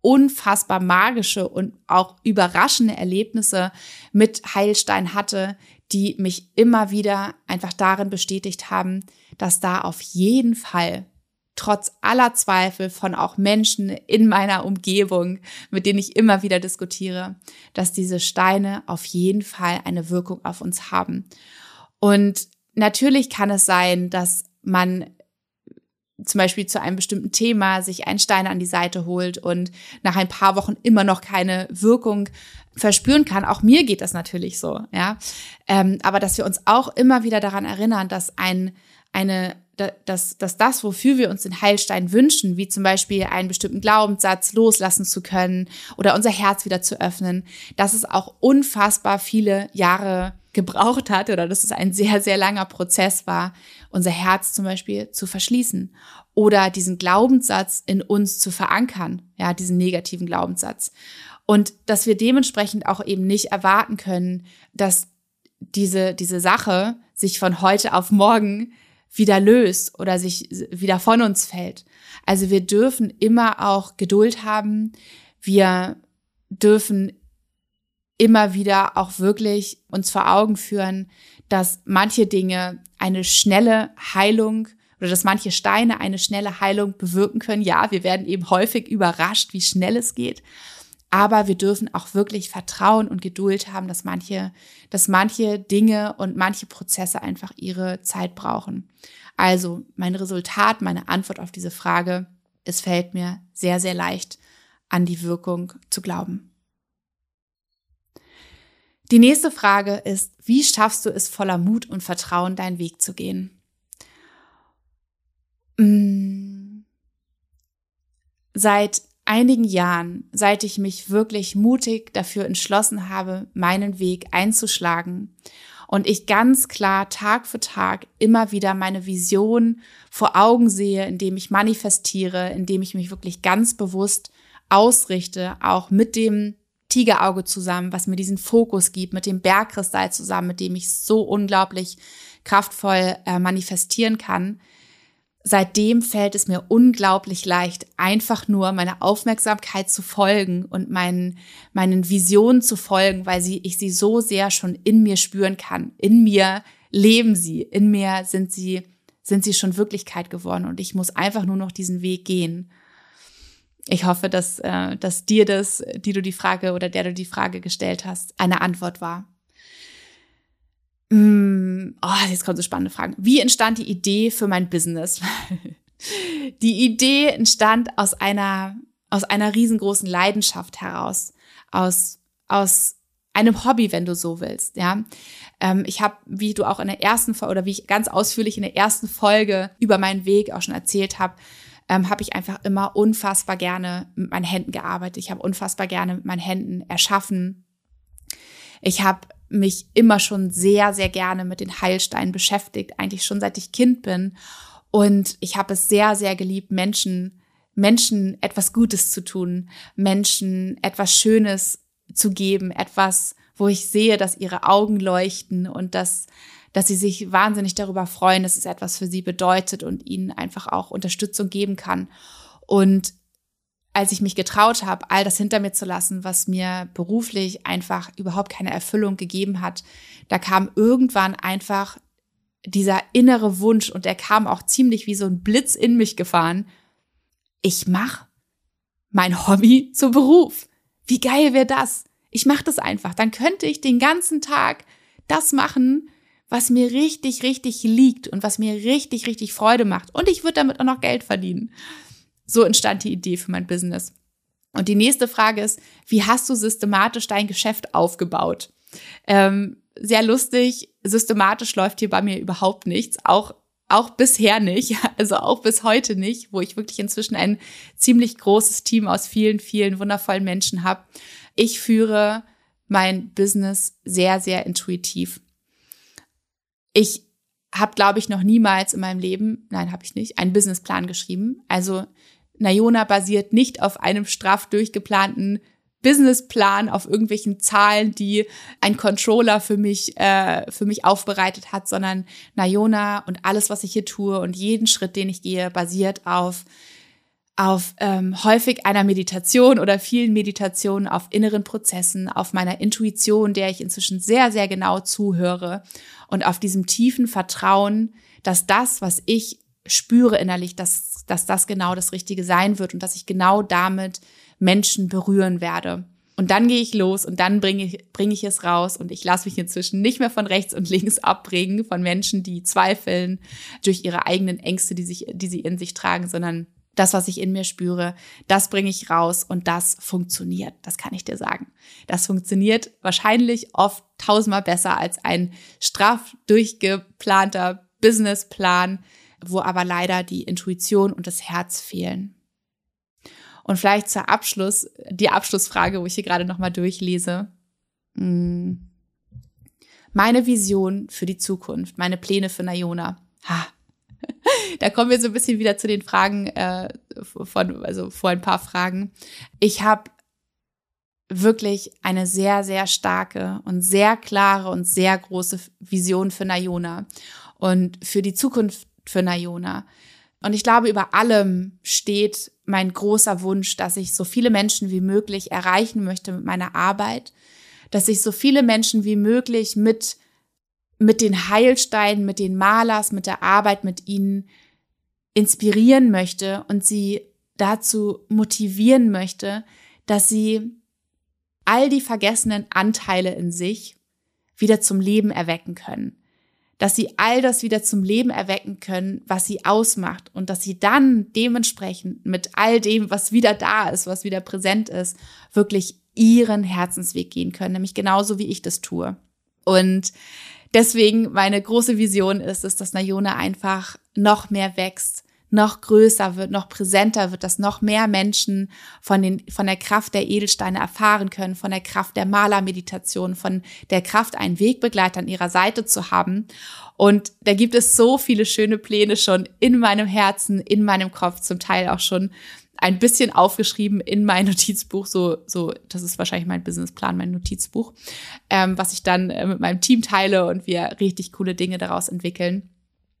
unfassbar magische und auch überraschende Erlebnisse mit Heilstein hatte, die mich immer wieder einfach darin bestätigt haben, dass da auf jeden Fall trotz aller Zweifel von auch Menschen in meiner Umgebung, mit denen ich immer wieder diskutiere, dass diese Steine auf jeden Fall eine Wirkung auf uns haben. Und natürlich kann es sein, dass man zum Beispiel zu einem bestimmten Thema sich einen Stein an die Seite holt und nach ein paar Wochen immer noch keine Wirkung verspüren kann. Auch mir geht das natürlich so, ja. Ähm, aber dass wir uns auch immer wieder daran erinnern, dass ein eine dass, dass das, wofür wir uns den Heilstein wünschen, wie zum Beispiel einen bestimmten Glaubenssatz loslassen zu können oder unser Herz wieder zu öffnen, dass es auch unfassbar viele Jahre gebraucht hat oder dass es ein sehr, sehr langer Prozess war, unser Herz zum Beispiel zu verschließen oder diesen Glaubenssatz in uns zu verankern, ja, diesen negativen Glaubenssatz. Und dass wir dementsprechend auch eben nicht erwarten können, dass diese, diese Sache sich von heute auf morgen wieder löst oder sich wieder von uns fällt. Also wir dürfen immer auch Geduld haben. Wir dürfen immer wieder auch wirklich uns vor Augen führen, dass manche Dinge eine schnelle Heilung oder dass manche Steine eine schnelle Heilung bewirken können. Ja, wir werden eben häufig überrascht, wie schnell es geht. Aber wir dürfen auch wirklich Vertrauen und Geduld haben, dass manche, dass manche Dinge und manche Prozesse einfach ihre Zeit brauchen. Also mein Resultat, meine Antwort auf diese Frage, es fällt mir sehr, sehr leicht, an die Wirkung zu glauben. Die nächste Frage ist, wie schaffst du es voller Mut und Vertrauen, deinen Weg zu gehen? Mm. Seit einigen Jahren, seit ich mich wirklich mutig dafür entschlossen habe, meinen Weg einzuschlagen und ich ganz klar Tag für Tag immer wieder meine Vision vor Augen sehe, indem ich manifestiere, indem ich mich wirklich ganz bewusst ausrichte, auch mit dem Tigerauge zusammen, was mir diesen Fokus gibt, mit dem Bergkristall zusammen, mit dem ich so unglaublich kraftvoll äh, manifestieren kann, seitdem fällt es mir unglaublich leicht, einfach nur meiner Aufmerksamkeit zu folgen und meinen, meinen Visionen zu folgen, weil sie, ich sie so sehr schon in mir spüren kann. In mir leben sie, in mir sind sie, sind sie schon Wirklichkeit geworden und ich muss einfach nur noch diesen Weg gehen. Ich hoffe, dass, äh, dass dir das, die du die Frage oder der du die Frage gestellt hast, eine Antwort war. Mm, oh, jetzt kommen so spannende Fragen. Wie entstand die Idee für mein Business? die Idee entstand aus einer, aus einer riesengroßen Leidenschaft heraus, aus, aus einem Hobby, wenn du so willst, ja. Ähm, ich habe, wie du auch in der ersten Folge oder wie ich ganz ausführlich in der ersten Folge über meinen Weg auch schon erzählt habe, ähm, habe ich einfach immer unfassbar gerne mit meinen Händen gearbeitet. Ich habe unfassbar gerne mit meinen Händen erschaffen. Ich habe mich immer schon sehr, sehr gerne mit den Heilsteinen beschäftigt, eigentlich schon seit ich Kind bin. Und ich habe es sehr, sehr geliebt, Menschen, Menschen etwas Gutes zu tun, Menschen etwas Schönes zu geben, etwas, wo ich sehe, dass ihre Augen leuchten und dass, dass sie sich wahnsinnig darüber freuen, dass es etwas für sie bedeutet und ihnen einfach auch Unterstützung geben kann. Und als ich mich getraut habe, all das hinter mir zu lassen, was mir beruflich einfach überhaupt keine Erfüllung gegeben hat, da kam irgendwann einfach dieser innere Wunsch und der kam auch ziemlich wie so ein Blitz in mich gefahren. Ich mach mein Hobby zum Beruf. Wie geil wäre das? Ich mache das einfach. Dann könnte ich den ganzen Tag das machen, was mir richtig, richtig liegt und was mir richtig, richtig Freude macht. Und ich würde damit auch noch Geld verdienen. So entstand die Idee für mein Business. Und die nächste Frage ist, wie hast du systematisch dein Geschäft aufgebaut? Ähm, sehr lustig, systematisch läuft hier bei mir überhaupt nichts, auch auch bisher nicht, also auch bis heute nicht, wo ich wirklich inzwischen ein ziemlich großes Team aus vielen, vielen wundervollen Menschen habe. Ich führe mein Business sehr, sehr intuitiv. Ich habe, glaube ich, noch niemals in meinem Leben, nein, habe ich nicht, einen Businessplan geschrieben. Also Nayona basiert nicht auf einem straff durchgeplanten Businessplan, auf irgendwelchen Zahlen, die ein Controller für mich, äh, für mich aufbereitet hat, sondern Nayona und alles, was ich hier tue und jeden Schritt, den ich gehe, basiert auf auf ähm, häufig einer Meditation oder vielen Meditationen, auf inneren Prozessen, auf meiner Intuition, der ich inzwischen sehr, sehr genau zuhöre und auf diesem tiefen Vertrauen, dass das, was ich spüre innerlich, dass, dass das genau das Richtige sein wird und dass ich genau damit Menschen berühren werde. Und dann gehe ich los und dann bringe ich, bringe ich es raus und ich lasse mich inzwischen nicht mehr von rechts und links abbringen von Menschen, die zweifeln durch ihre eigenen Ängste, die, sich, die sie in sich tragen, sondern das, was ich in mir spüre, das bringe ich raus und das funktioniert. Das kann ich dir sagen. Das funktioniert wahrscheinlich oft tausendmal besser als ein straff durchgeplanter Businessplan, wo aber leider die Intuition und das Herz fehlen. Und vielleicht zur Abschluss, die Abschlussfrage, wo ich hier gerade nochmal durchlese. Hm. Meine Vision für die Zukunft, meine Pläne für Nayona. Ha. Da kommen wir so ein bisschen wieder zu den Fragen äh, von, also vor ein paar Fragen. Ich habe wirklich eine sehr, sehr starke und sehr klare und sehr große Vision für Nayona und für die Zukunft für Nayona. Und ich glaube, über allem steht mein großer Wunsch, dass ich so viele Menschen wie möglich erreichen möchte mit meiner Arbeit, dass ich so viele Menschen wie möglich mit, mit den Heilsteinen, mit den Malers, mit der Arbeit mit ihnen inspirieren möchte und sie dazu motivieren möchte, dass sie all die vergessenen Anteile in sich wieder zum Leben erwecken können dass sie all das wieder zum Leben erwecken können, was sie ausmacht und dass sie dann dementsprechend mit all dem, was wieder da ist, was wieder präsent ist, wirklich ihren Herzensweg gehen können, nämlich genauso wie ich das tue. Und deswegen meine große Vision ist es, dass Nayona einfach noch mehr wächst, noch größer wird, noch präsenter wird, dass noch mehr Menschen von, den, von der Kraft der Edelsteine erfahren können, von der Kraft der Malermeditation, von der Kraft, einen Wegbegleiter an ihrer Seite zu haben. Und da gibt es so viele schöne Pläne schon in meinem Herzen, in meinem Kopf, zum Teil auch schon ein bisschen aufgeschrieben in mein Notizbuch, so, so, das ist wahrscheinlich mein Businessplan, mein Notizbuch, ähm, was ich dann äh, mit meinem Team teile und wir richtig coole Dinge daraus entwickeln.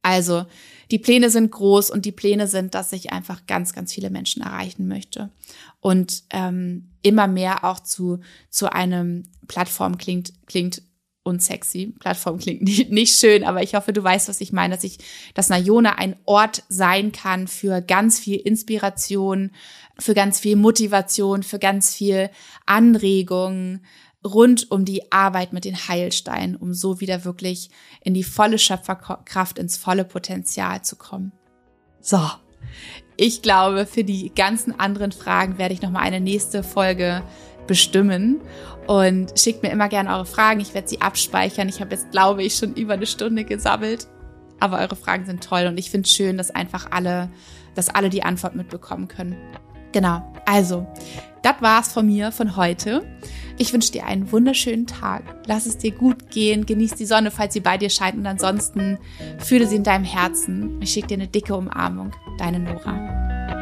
Also die Pläne sind groß und die Pläne sind, dass ich einfach ganz, ganz viele Menschen erreichen möchte und ähm, immer mehr auch zu zu einem Plattform klingt klingt unsexy. Plattform klingt nicht, nicht schön, aber ich hoffe, du weißt, was ich meine, dass ich, dass Nayona ein Ort sein kann für ganz viel Inspiration, für ganz viel Motivation, für ganz viel Anregung, rund um die Arbeit mit den Heilsteinen, um so wieder wirklich in die volle Schöpferkraft, ins volle Potenzial zu kommen. So. Ich glaube, für die ganzen anderen Fragen werde ich nochmal eine nächste Folge bestimmen und schickt mir immer gerne eure Fragen. Ich werde sie abspeichern. Ich habe jetzt, glaube ich, schon über eine Stunde gesammelt. Aber eure Fragen sind toll und ich finde es schön, dass einfach alle, dass alle die Antwort mitbekommen können. Genau. Also, das war's von mir von heute. Ich wünsche dir einen wunderschönen Tag. Lass es dir gut gehen. Genieß die Sonne, falls sie bei dir scheint. Und ansonsten fühle sie in deinem Herzen. Ich schicke dir eine dicke Umarmung. Deine Nora.